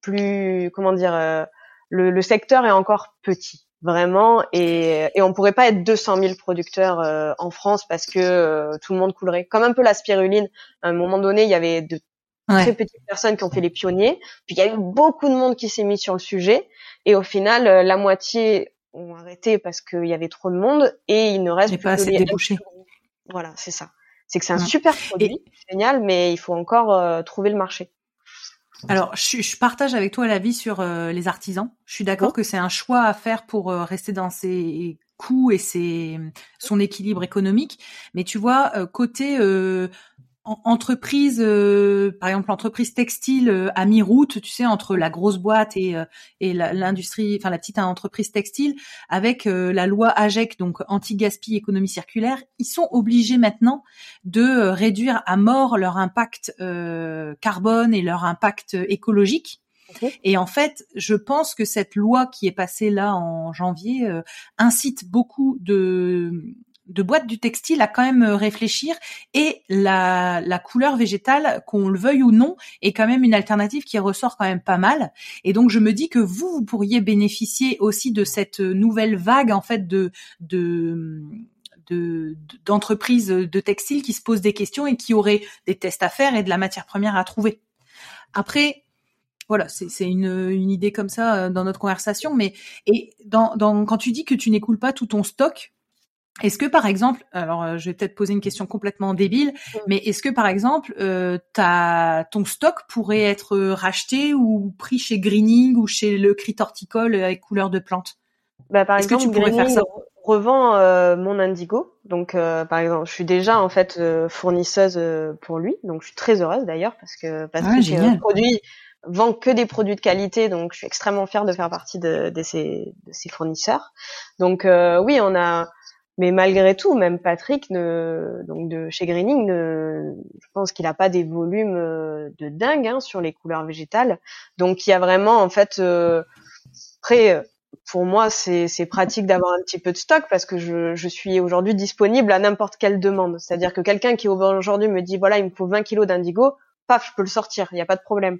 plus comment dire. Euh, le, le secteur est encore petit vraiment et, et on pourrait pas être 200 000 producteurs euh, en France parce que euh, tout le monde coulerait. Comme un peu la spiruline à un moment donné il y avait de très petites personnes qui ont fait les pionniers puis il y a eu beaucoup de monde qui s'est mis sur le sujet et au final euh, la moitié ont arrêté parce qu'il y avait trop de monde et il ne reste pas assez débouché voilà c'est ça. C'est que c'est un super produit génial mais il faut encore trouver le marché alors, je, partage avec toi l'avis sur euh, les artisans. Je suis d'accord que c'est un choix à faire pour euh, rester dans ses coûts et ses, son équilibre économique. Mais tu vois, euh, côté entreprise, euh, par exemple l'entreprise textile euh, à mi-route, tu sais, entre la grosse boîte et, euh, et l'industrie, enfin la petite entreprise textile, avec la loi AGEC, donc anti-gaspi économie circulaire, ils sont obligés maintenant de réduire à mort leur impact carbone et leur impact écologique. Et en fait, je pense que cette loi qui est passée là en janvier incite beaucoup de de boîte du textile à quand même euh, réfléchir et la, la couleur végétale, qu'on le veuille ou non, est quand même une alternative qui ressort quand même pas mal. Et donc je me dis que vous, vous pourriez bénéficier aussi de cette nouvelle vague en fait de de d'entreprises de, textile qui se posent des questions et qui auraient des tests à faire et de la matière première à trouver. Après, voilà, c'est une, une idée comme ça euh, dans notre conversation, mais et dans, dans quand tu dis que tu n'écoules pas tout ton stock, est-ce que par exemple, alors euh, je vais peut-être poser une question complètement débile, mais est-ce que par exemple, euh, ton stock pourrait être racheté ou pris chez Greening ou chez le Crit Horticole avec couleur de plante? Bah, Par exemple, que tu pourrais faire ça? revend euh, mon indigo. Donc, euh, par exemple, je suis déjà en fait fournisseuse pour lui, donc je suis très heureuse d'ailleurs parce que parce ah, que un produit vend que des produits de qualité, donc je suis extrêmement fière de faire partie de, de, ces, de ces fournisseurs. Donc oui, on a mais malgré tout, même Patrick, ne, donc de chez Greening, ne, je pense qu'il n'a pas des volumes euh, de dingue hein, sur les couleurs végétales. Donc il y a vraiment en fait, euh, après pour moi c'est pratique d'avoir un petit peu de stock parce que je, je suis aujourd'hui disponible à n'importe quelle demande. C'est-à-dire que quelqu'un qui aujourd'hui me dit voilà il me faut 20 kilos d'indigo, paf je peux le sortir, il n'y a pas de problème.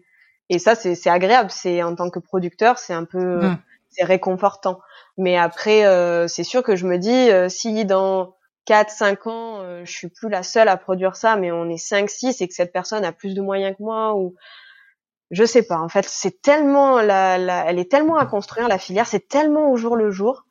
Et ça c'est agréable, c'est en tant que producteur c'est un peu. C'est réconfortant. Mais après, euh, c'est sûr que je me dis, euh, si dans 4, 5 ans, euh, je suis plus la seule à produire ça, mais on est 5, 6 et que cette personne a plus de moyens que moi, ou je sais pas. En fait, c'est tellement, la, la, elle est tellement à construire la filière, c'est tellement au jour le jour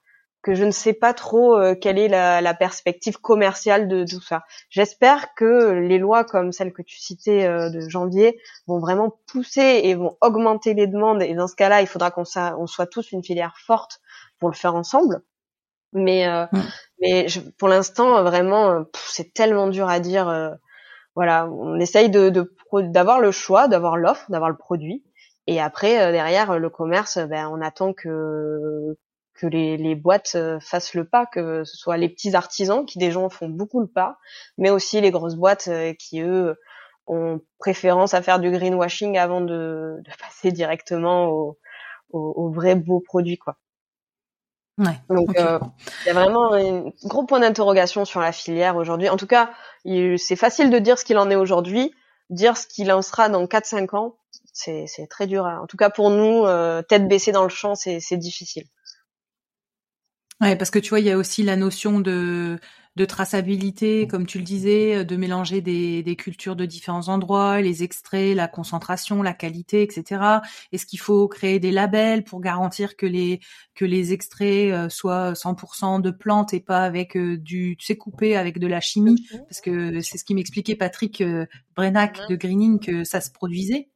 que je ne sais pas trop quelle est la, la, perspective commerciale de, tout ça. J'espère que les lois comme celle que tu citais de janvier vont vraiment pousser et vont augmenter les demandes. Et dans ce cas-là, il faudra qu'on on soit tous une filière forte pour le faire ensemble. Mais euh, mais je, pour l'instant vraiment euh, c'est tellement dur à dire. Euh, voilà, on essaye de d'avoir le choix, d'avoir l'offre, d'avoir le produit, et après derrière le commerce, ben on attend que que les, les boîtes fassent le pas, que ce soit les petits artisans qui des gens font beaucoup le pas, mais aussi les grosses boîtes qui eux ont préférence à faire du greenwashing avant de, de passer directement au, au, au vrai beau produit quoi. Ouais, Donc euh, il y a vraiment un gros point d'interrogation sur la filière aujourd'hui. En tout cas, c'est facile de dire ce qu'il en est aujourd'hui. Dire ce qu'il en sera dans 4-5 ans, c'est très dur. En tout cas pour nous, euh, tête baissée dans le champ, c'est difficile. Ouais, parce que tu vois, il y a aussi la notion de de traçabilité, comme tu le disais, de mélanger des, des cultures de différents endroits, les extraits, la concentration, la qualité, etc. Est-ce qu'il faut créer des labels pour garantir que les que les extraits euh, soient 100% de plantes et pas avec euh, du, tu sais, coupé avec de la chimie, parce que c'est ce qui m'expliquait Patrick euh, Brenac de Greening que ça se produisait.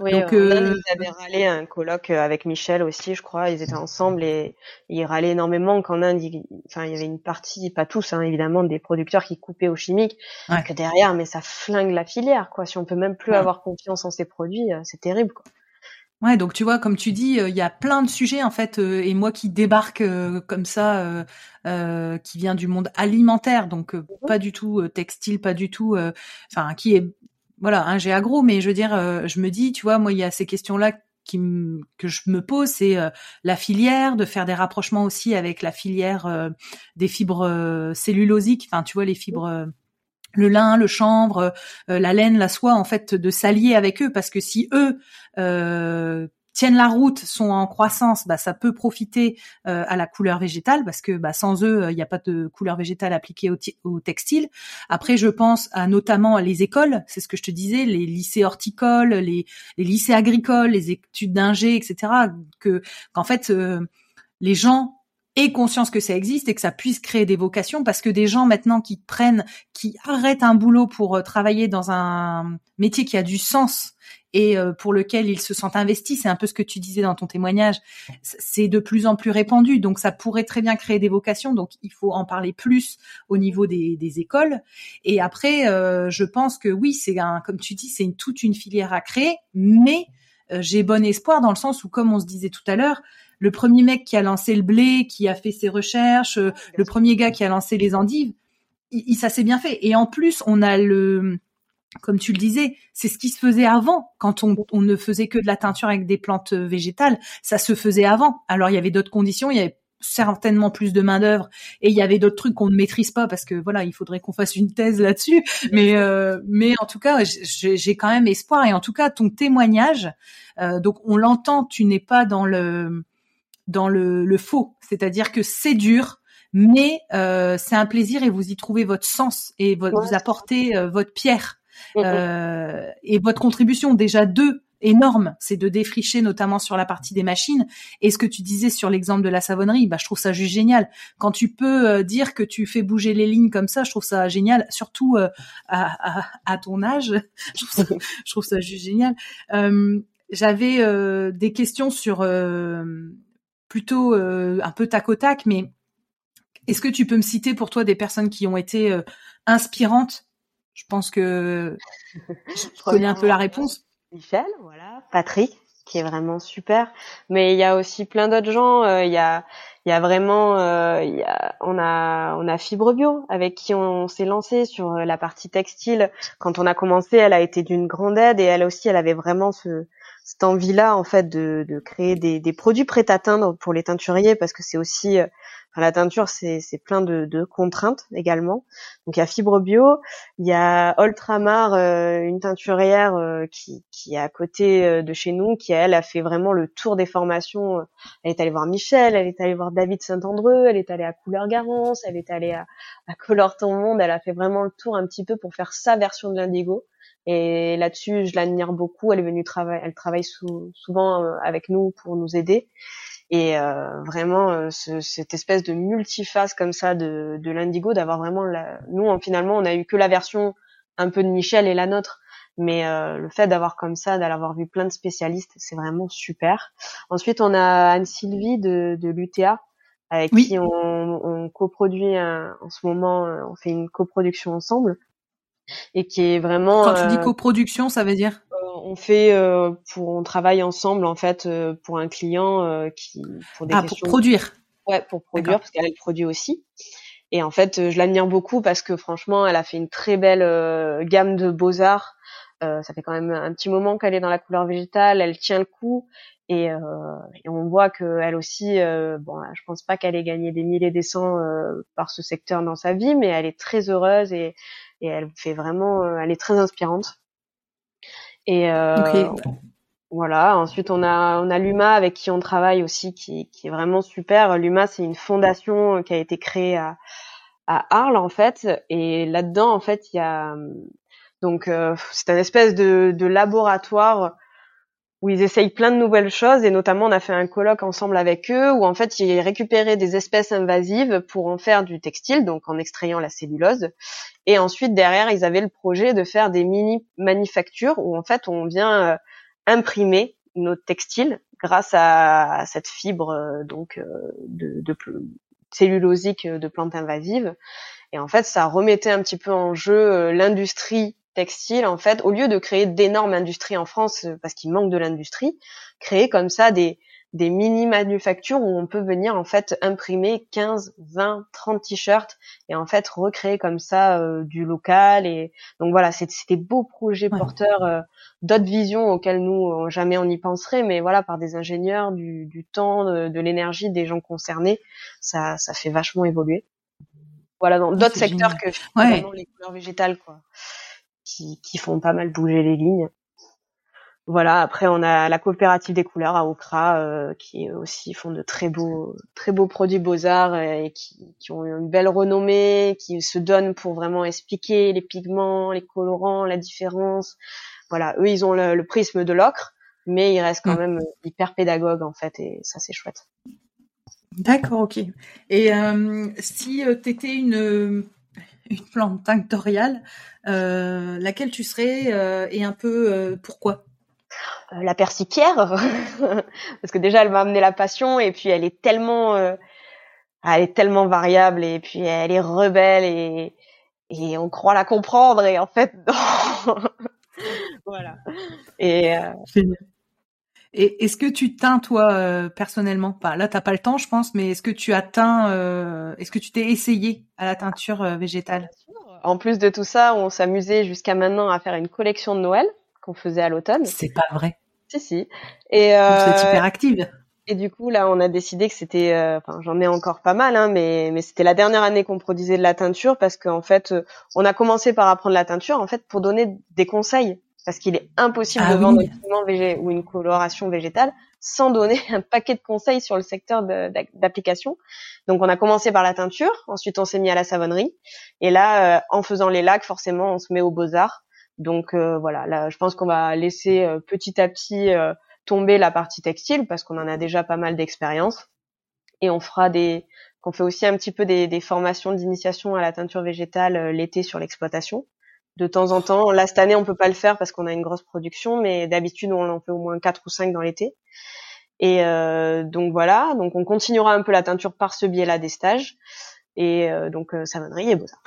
Oui, Donc, euh, ils avaient râlé un colloque euh, avec Michel aussi, je crois. Ils étaient ensemble et ils râlaient énormément qu'en Inde, il, enfin, il y avait une partie, pas tous, hein, évidemment, des producteurs qui coupaient au chimique, que derrière, mais ça flingue la filière, quoi. Si on peut même plus avoir confiance en ces produits, euh, c'est terrible, quoi. Ouais, donc tu vois, comme tu dis, il y a plein de sujets en fait, et moi qui débarque comme ça, qui vient du monde alimentaire, donc mhm. pas du tout textile, pas du tout, enfin qui est voilà, hein, j'ai agro, mais je veux dire, euh, je me dis, tu vois, moi, il y a ces questions-là que je me pose, c'est euh, la filière, de faire des rapprochements aussi avec la filière euh, des fibres cellulosiques, enfin, tu vois, les fibres le lin, le chanvre, la laine, la soie, en fait, de s'allier avec eux, parce que si eux tiennent la route, sont en croissance, bah, ça peut profiter euh, à la couleur végétale parce que bah, sans eux, il n'y a pas de couleur végétale appliquée au, textile. Après, je pense à notamment les écoles, c'est ce que je te disais, les lycées horticoles, les, lycées agricoles, les études d'ingé, etc. Que qu'en fait euh, les gens aient conscience que ça existe et que ça puisse créer des vocations parce que des gens maintenant qui prennent, qui arrêtent un boulot pour euh, travailler dans un métier qui a du sens et euh, pour lequel ils se sentent investis. C'est un peu ce que tu disais dans ton témoignage. C'est de plus en plus répandu, donc ça pourrait très bien créer des vocations. Donc il faut en parler plus au niveau des, des écoles. Et après, euh, je pense que oui, c'est un, comme tu dis, c'est une, toute une filière à créer, mais euh, j'ai bon espoir dans le sens où, comme on se disait tout à l'heure, le premier mec qui a lancé le blé, qui a fait ses recherches, le premier gars qui a lancé les endives, il, ça s'est bien fait. Et en plus, on a le comme tu le disais, c'est ce qui se faisait avant. Quand on, ne faisait que de la teinture avec des plantes végétales, ça se faisait avant. Alors il y avait d'autres conditions, il y avait certainement plus de main d'œuvre et il y avait d'autres trucs qu'on ne maîtrise pas parce que voilà, il faudrait qu'on fasse une thèse là-dessus. Mais euh, mais en tout cas, j'ai quand même espoir et en tout cas ton témoignage. Euh, donc on l'entend, tu n'es pas dans le dans le, le faux, c'est-à-dire que c'est dur, mais euh, c'est un plaisir et vous y trouvez votre sens et vous apportez votre pierre Euh, et votre contribution, déjà deux, énorme, c'est de défricher notamment sur la partie des machines. Et ce que tu disais sur l'exemple de la savonnerie, bah, je trouve ça juste génial. Quand tu peux euh, dire que tu fais bouger les lignes comme ça, je trouve ça génial, surtout euh, à, à, ton âge. je, trouve ça, je trouve ça juste génial. J'avais des questions sur plutôt un peu tac au tac, mais est-ce que tu peux me citer pour toi des personnes qui ont été inspirantes je pense que je connais un peu la réponse. Michel, voilà, Patrick, qui est vraiment super. Mais il y a aussi plein d'autres gens. Euh, il y a, il y a vraiment, euh, il y a, on a, on a Fibre Bio avec qui on, s'est lancé sur la partie textile. Quand on a commencé, elle a été d'une grande aide et elle aussi, elle avait vraiment ce, cette envie-là en fait de, de créer des, des produits prêts à teindre pour les teinturiers parce que c'est aussi euh, la teinture, c'est plein de, contraintes également. Donc il y a Fibre Bio, il y a Ultramar, euh, une teinturière euh, qui, qui est à côté euh, de chez nous, qui elle a fait vraiment le tour des formations. Elle est allée voir Michel, elle est allée voir David Saint-Andreu, elle est allée à Couleur Garance, elle est allée à, à Color Ton Monde. Elle a fait vraiment le tour un petit peu pour faire sa version de l'indigo. Et là-dessus, je l'admire beaucoup. Elle est venue travailler, elle travaille souvent avec nous pour nous aider. Et euh, vraiment, euh, ce, cette espèce de multiface comme ça de, de l'indigo, d'avoir vraiment la... nous finalement on a eu que la version un peu de Michel et la nôtre, mais euh, le fait d'avoir comme ça, d'avoir vu plein de spécialistes, c'est vraiment super. Ensuite, on a Anne Sylvie de, de l'UTA avec qui on, on coproduit en ce moment, on fait une coproduction ensemble et qui est vraiment. Quand tu dis coproduction, ça veut dire on fait euh, pour on travaille ensemble en fait euh, pour un client euh, qui pour des ah, pour produire. Ouais, pour produire parce qu'elle produit aussi. Et en fait, je l'admire beaucoup parce que franchement, elle a fait une très belle gamme de beaux arts. ça fait quand même un petit moment qu'elle est dans la couleur végétale, elle tient le coup et, et on voit que elle aussi, bon, je pense pas qu'elle ait gagné des milliers et des cents par ce secteur dans sa vie, mais elle est très heureuse et, et elle fait vraiment, elle est très inspirante. Et euh, voilà. Ensuite, on a on a Luma avec qui on travaille aussi, qui, qui est vraiment super. Luma, c'est une fondation qui a été créée à à Arles en fait. Et là-dedans, en fait, il y a donc euh, c'est un espèce de, de laboratoire où ils essayent plein de nouvelles choses et notamment on a fait un colloque ensemble avec eux où en fait ils récupéraient des espèces invasives pour en faire du textile donc en extrayant la cellulose. Et ensuite derrière ils avaient le projet de faire des mini manufactures où en fait on vient euh, imprimer nos textiles grâce à, cette fibre euh, donc euh, de, de cellulosique de plantes invasives. Et en fait ça remettait un petit peu en jeu l'industrie textile, en fait, au lieu de créer d'énormes industries en France, euh, parce qu'il manque de l'industrie, créer comme ça des, des mini manufactures où on peut venir en fait imprimer 15, 20, 30 t-shirts et en fait recréer comme ça euh, du local et donc voilà c'est des beaux projets porteurs euh, d'autres visions auxquelles nous jamais on y penserait mais voilà par des ingénieurs du, du temps de, l'énergie des gens concernés ça ça fait vachement évoluer. Voilà dans d'autres secteurs que les couleurs végétales quoi qui, font pas mal bouger les lignes. Voilà. Après, on a la coopérative des couleurs à Okra, euh, qui aussi font de très beaux, très beaux produits beaux arts et qui, qui, ont une belle renommée, qui se donnent pour vraiment expliquer les pigments, les colorants, la différence. Voilà. Eux, ils ont le, prisme de l'ocre, mais ils restent quand mm. même hyper pédagogues en fait, et ça, c'est chouette. D'accord, ok. Et euh, si euh, tu étais une une plante tinctoriale, euh, laquelle tu serais euh, et un peu euh, pourquoi? La persiquière, parce que déjà elle m'a amené la passion et puis elle est tellement, elle est tellement variable et puis elle est rebelle et et on croit la comprendre et en fait voilà. Et et est-ce que tu teins toi euh, personnellement? Pas là, t'as pas le temps, je pense, mais est-ce que tu as teint euh, Est-ce que tu t'es essayé à la teinture euh, végétale? En plus de tout ça, on s'amusait jusqu'à maintenant à faire une collection de Noël qu'on faisait à l'automne. C'est pas vrai. Si si. Et c'est hyper active. Et du coup, là, on a décidé que c'était, enfin, j'en ai encore pas mal, hein, mais mais c'était la dernière année qu'on produisait de la teinture parce qu'en fait, on a commencé par apprendre la teinture en fait pour donner des conseils parce qu'il est impossible ah de vendre un pigment végé ou une coloration végétale sans donner un paquet de conseils sur le secteur d'application. Donc on a commencé par la teinture, ensuite on s'est mis à la savonnerie, et là, euh, en faisant les lacs, forcément, on se met aux beaux-arts. Donc euh, voilà, là, je pense qu'on va laisser euh, petit à petit tomber la partie textile parce qu'on en a déjà pas mal d'expérience, et on fera des, qu'on fait aussi un petit peu des, des formations d'initiation à la teinture végétale l'été sur l'exploitation de temps en temps. Là, cette année, on peut pas le faire parce qu'on a une grosse production, mais d'habitude, on en fait au moins quatre ou cinq dans l'été. Et euh, donc voilà, donc on continuera un peu la teinture par ce biais-là des stages. Et euh, donc euh, savonnerie et beaux-arts.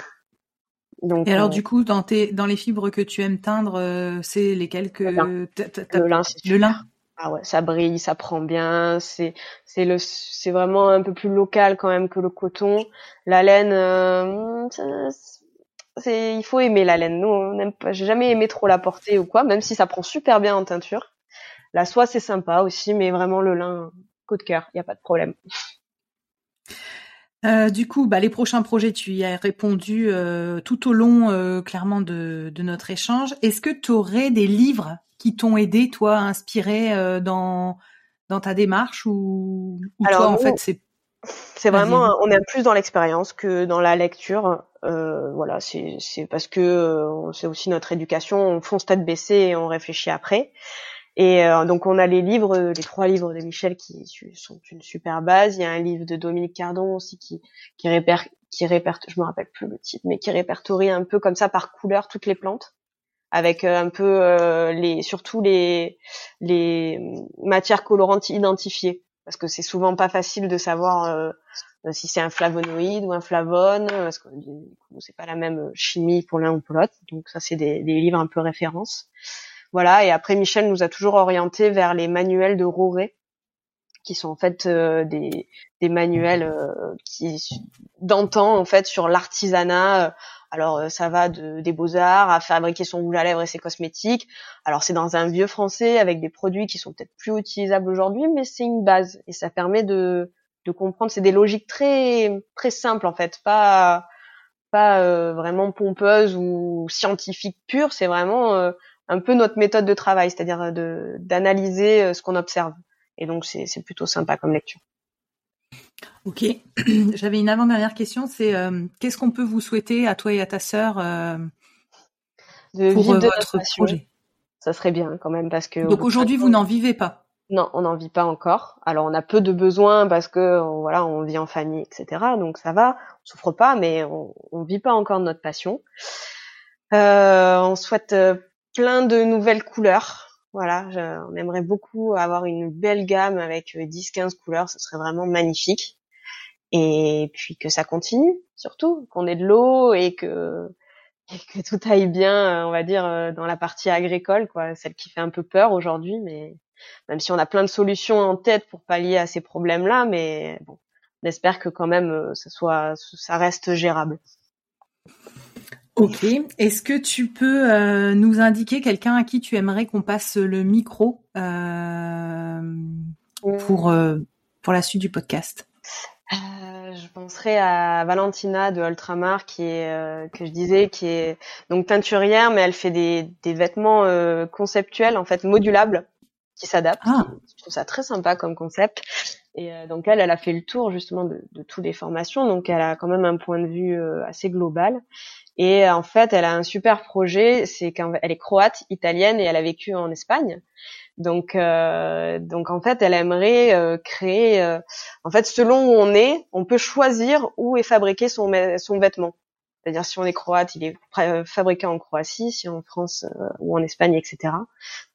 Donc, et alors du coup, dans tes dans les fibres que tu aimes teindre, c'est lesquelles que le lin, le lin. Ah ouais, ça brille, ça prend bien. C'est c'est le c'est vraiment un peu plus local quand même que le coton. La laine, c'est il faut aimer la laine. Nous, on pas. J'ai jamais aimé trop la porter ou quoi, même si ça prend super bien en teinture. La soie c'est sympa aussi, mais vraiment le lin, coup de cœur, il y a pas de problème. Euh, du coup, bah, les prochains projets, tu y as répondu euh, tout au long, euh, clairement, de, de, notre échange. Est-ce que tu aurais des livres qui t'ont aidé, toi, à inspirer dans, dans ta démarche ou, ou toi, en fait, c'est c'est vraiment, on est plus dans l'expérience que dans la lecture. Euh, voilà, c'est parce que euh, c'est aussi notre éducation. On fonce tête baissée et on réfléchit après. Et euh, donc on a les livres, les trois livres de Michel qui sont une super base. Il y a un livre de Dominique Cardon aussi qui qui réper, qui je me rappelle plus le titre, mais qui répertorie un peu comme ça par couleur toutes les plantes, avec un peu les surtout les les matières colorantes identifiées parce que c'est souvent pas facile de savoir euh, si c'est un flavonoïde ou un flavone, parce que c'est pas la même chimie pour l'un ou pour l'autre. Donc ça, c'est des, des, livres un peu références. Voilà. Et après, Michel nous a toujours orienté vers les manuels de Roré, qui sont en fait euh, des, des, manuels euh, qui d'antan en fait sur l'artisanat alors euh, ça va de, des beaux-arts à fabriquer son rouge à lèvres et ses cosmétiques. Alors c'est dans un vieux français avec des produits qui sont peut-être plus utilisables aujourd'hui, mais c'est une base et ça permet de, de comprendre. C'est des logiques très très simples en fait, pas pas euh, vraiment pompeuses ou scientifiques pures. C'est vraiment euh, un peu notre méthode de travail, c'est-à-dire de d'analyser ce qu'on observe. Et donc c'est c'est plutôt sympa comme lecture. Ok. J'avais une avant-dernière question, c'est euh, qu'est-ce qu'on peut vous souhaiter à toi et à ta sœur euh, pour euh, votre projet? Ça serait bien quand même parce que. Donc aujourd'hui, vous n'en vivez pas Non, on n'en vit pas encore. Alors on a peu de besoins parce que voilà, on vit en famille, etc. Donc ça va, on souffre pas, mais on, on vit pas encore de notre passion. on souhaite plein de nouvelles couleurs. Voilà, on aimerait beaucoup avoir une belle gamme avec 10-15 couleurs, ce serait vraiment magnifique et puis que ça continue surtout, qu'on ait de l'eau et que que tout aille bien, euh, on va dire euh, dans la partie agricole, quoi, celle qui fait un peu peur aujourd'hui, mais même si on a plein de solutions en tête pour pallier à ces problèmes-là, mais bon, on espère que quand même euh, ça soit, ça reste gérable. Ok. Est-ce que tu peux nous indiquer quelqu'un à qui tu aimerais qu'on passe le micro pour pour la suite du podcast? Euh, je penserais à Valentina de Ultramar qui est euh, que je disais qui est donc teinturière mais elle fait des, des vêtements euh, conceptuels en fait modulables qui s'adaptent. Ah. Je trouve ça très sympa comme concept. Et donc elle, elle a fait le tour justement de, de toutes les formations, donc elle a quand même un point de vue assez global. Et en fait, elle a un super projet, c'est qu'elle est croate, italienne et elle a vécu en Espagne. Donc, euh, donc en fait, elle aimerait euh, créer. Euh, en fait, selon où on est, on peut choisir où est fabriqué son son vêtement. C'est-à-dire si on est croate, il est fabriqué en Croatie, si en France ou en Espagne, etc.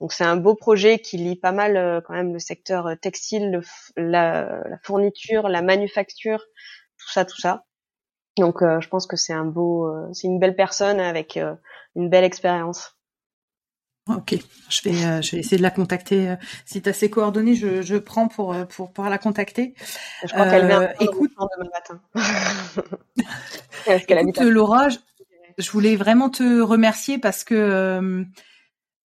Donc c'est un beau projet qui lie pas mal quand même le secteur textile, la, la, fourniture, la manufacture, tout ça, tout ça. Donc je pense que c'est un beau, c'est une belle personne avec une belle expérience. Ok, je vais, euh, je vais essayer de la contacter. Euh, si tu as ses coordonnées, je, je prends pour, euh, pour pouvoir la contacter. Je crois qu'elle vient écoute, demain matin. écoute Laura, je, voulais vraiment te remercier parce que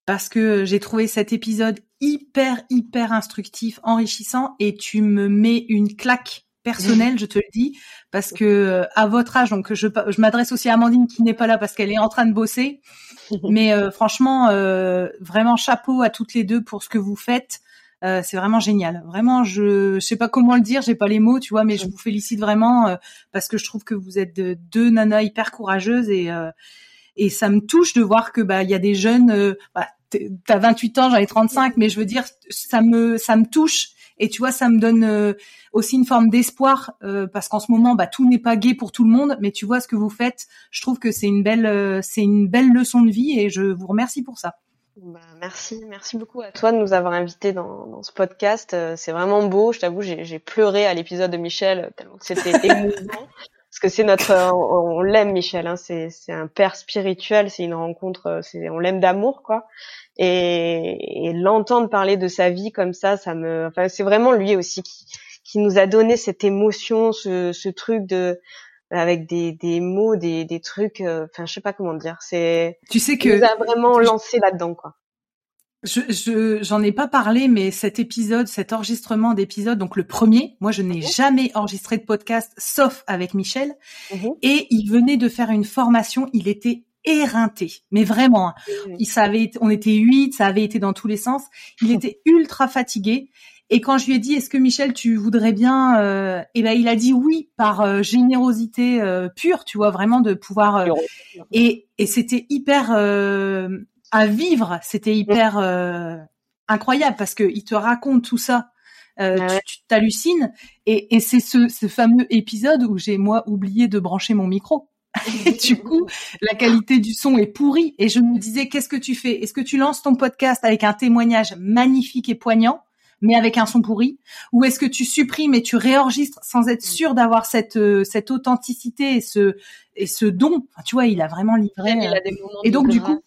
parce que j'ai trouvé cet épisode hyper hyper instructif, enrichissant et tu me mets une claque personnelle, je te le dis, parce que à votre âge, donc je, je m'adresse aussi à Amandine qui n'est pas là parce qu'elle est en train de bosser. Mais euh, franchement, euh, vraiment chapeau à toutes les deux pour ce que vous faites. Euh, c'est vraiment génial. Vraiment, je, je sais pas comment le dire, j'ai pas les mots, tu vois, mais je vous félicite vraiment parce que je trouve que vous êtes deux nanas hyper courageuses et et ça me touche de voir que bah il y a des jeunes. Bah, T'as 28 ans, j'en ai 35, mais je veux dire, ça me ça me touche et tu vois, ça me donne euh, aussi une forme d'espoir euh, parce qu'en ce moment, bah, tout n'est pas gai pour tout le monde. Mais tu vois ce que vous faites. Je trouve que c'est une belle, euh, c'est une belle leçon de vie et je vous remercie pour ça. Bah, merci, merci beaucoup à toi de nous avoir invités dans, dans ce podcast. C'est vraiment beau. Je t'avoue, j'ai pleuré à l'épisode de Michel tellement que c'était émouvant. Parce que c'est notre, on, on l'aime Michel. Hein, c'est un père spirituel. C'est une rencontre. C'est on l'aime d'amour quoi et, et l'entendre parler de sa vie comme ça, ça me, enfin c'est vraiment lui aussi qui, qui nous a donné cette émotion, ce, ce truc de avec des, des mots, des, des trucs, euh, enfin je sais pas comment dire, c'est. Tu sais que. Il nous a vraiment lancé là-dedans quoi. Je, je j'en ai pas parlé, mais cet épisode, cet enregistrement d'épisode, donc le premier, moi je n'ai mhm. jamais enregistré de podcast sauf avec Michel, mhm. et il venait de faire une formation, il était éreinté, mais vraiment. Hein. Il savait, on était huit, ça avait été dans tous les sens. Il était ultra fatigué. Et quand je lui ai dit, est-ce que Michel, tu voudrais bien euh, Eh ben, il a dit oui par euh, générosité euh, pure, tu vois, vraiment de pouvoir. Euh, et, et c'était hyper à vivre, c'était hyper incroyable parce que il te raconte tout ça. tu t'hallucines et, et c'est ce, ce fameux épisode où j'ai moi oublié de brancher mon micro et du coup, la qualité du son est pourrie. Et je me disais, qu'est-ce que tu fais? Est-ce que tu lances ton podcast avec un témoignage magnifique et poignant, mais avec un son pourri? Ou est-ce que tu supprimes et tu réenregistres sans être sûr d'avoir cette euh, cette authenticité et ce et ce don? Tu vois, il a vraiment livré. Il a euh, des et donc du coup,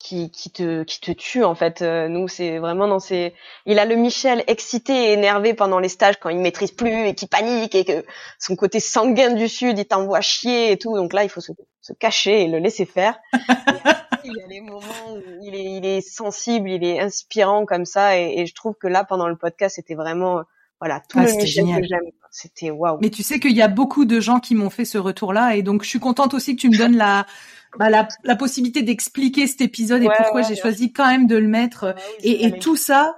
qui, qui te qui te tue en fait. Euh, nous c'est vraiment dans ces. Il a le Michel excité et énervé pendant les stages quand il maîtrise plus et qui panique et que son côté sanguin du sud il t'envoie chier et tout. Donc là il faut se, se cacher et le laisser faire. il y a les moments où il est il est sensible, il est inspirant comme ça et, et je trouve que là pendant le podcast c'était vraiment voilà tout ah, le Michel que j'aime. C'était waouh. Mais tu sais qu'il y a beaucoup de gens qui m'ont fait ce retour là et donc je suis contente aussi que tu me donnes la bah, la, la, possibilité d'expliquer cet épisode et pourquoi j'ai choisi quand même de le mettre. et, et tout ça,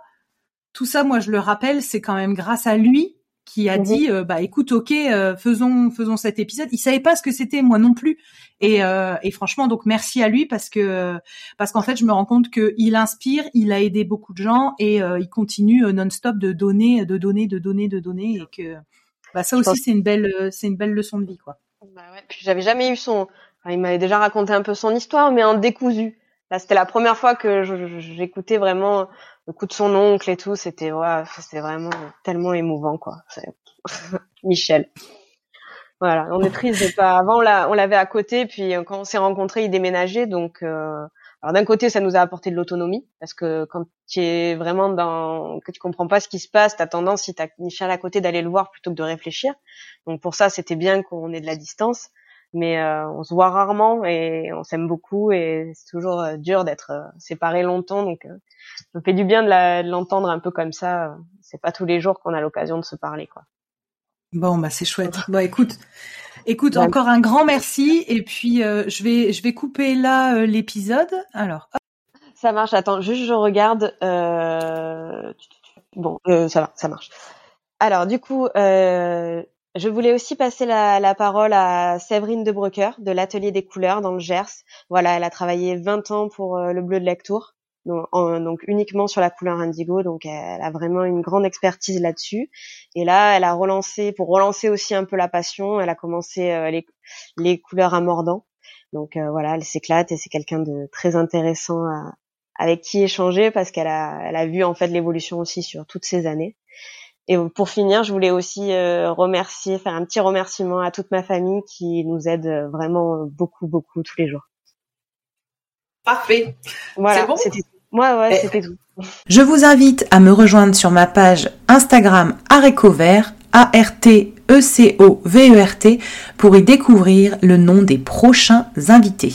tout ça, moi je le rappelle, c'est quand même grâce à lui qui a mhm. dit euh, bah écoute ok euh, faisons faisons cet épisode il savait pas ce que c'était moi non plus et, euh, et franchement donc merci à lui parce que parce qu'en fait je me rends compte que il inspire il a aidé beaucoup de gens et il continue non-stop de donner de donner de donner de donner et que bah ça aussi c'est une belle c'est une belle leçon de vie quoi bah ouais. puis j'avais jamais eu son il m'avait déjà raconté un peu son histoire, mais en décousu. Là, c'était la première fois que j'écoutais vraiment le coup de son oncle et tout. C'était ouais, c'était vraiment tellement émouvant, quoi. Michel. Voilà, on est triste de pas. Avant, on l'avait à côté, puis quand on s'est rencontrés, il déménageait, donc. Euh... Alors d'un côté, ça nous a apporté de l'autonomie parce que quand tu es vraiment dans que tu comprends pas ce qui se passe, tu as tendance si tu as Michel à côté d'aller le voir plutôt que de réfléchir. Donc pour ça, c'était bien qu'on ait de la distance mais euh, on se voit rarement et on s'aime beaucoup et c'est toujours euh, dur d'être euh, séparés longtemps. Donc ça fait du bien de l'entendre un peu comme ça c'est pas tous les jours qu'on a l'occasion de se parler quoi. Bon bah c'est chouette. Bon écoute écoute encore un grand merci et puis je vais je vais couper là l'épisode. Alors ça marche. Attends juste je regarde bon ça va ça marche. Alors du coup euh, je voulais aussi passer la, la parole à Séverine de Brucker de l'Atelier des couleurs dans le Gers. Voilà, elle a travaillé 20 ans pour euh, le Bleu de Lectour. donc, uniquement sur la couleur indigo. Donc elle a vraiment une grande expertise là-dessus. Et là, elle a relancé pour relancer aussi un peu la passion. Elle a commencé euh, les, couleurs à mordant. Donc euh, voilà, elle s'éclate et c'est quelqu'un de très intéressant avec qui échanger parce qu'elle a, elle a vu en fait l'évolution aussi sur toutes ces années. Et pour finir, je voulais aussi euh, remercier, faire un petit remerciement à toute ma famille qui nous aide vraiment beaucoup, beaucoup tous les jours. Parfait. Voilà, c'était moi, ouais, c'était tout. Je vous invite à me rejoindre sur ma page Instagram Arécovert, A-R-T-E-C-O-V-E-R-T, pour y découvrir le nom des prochains invités.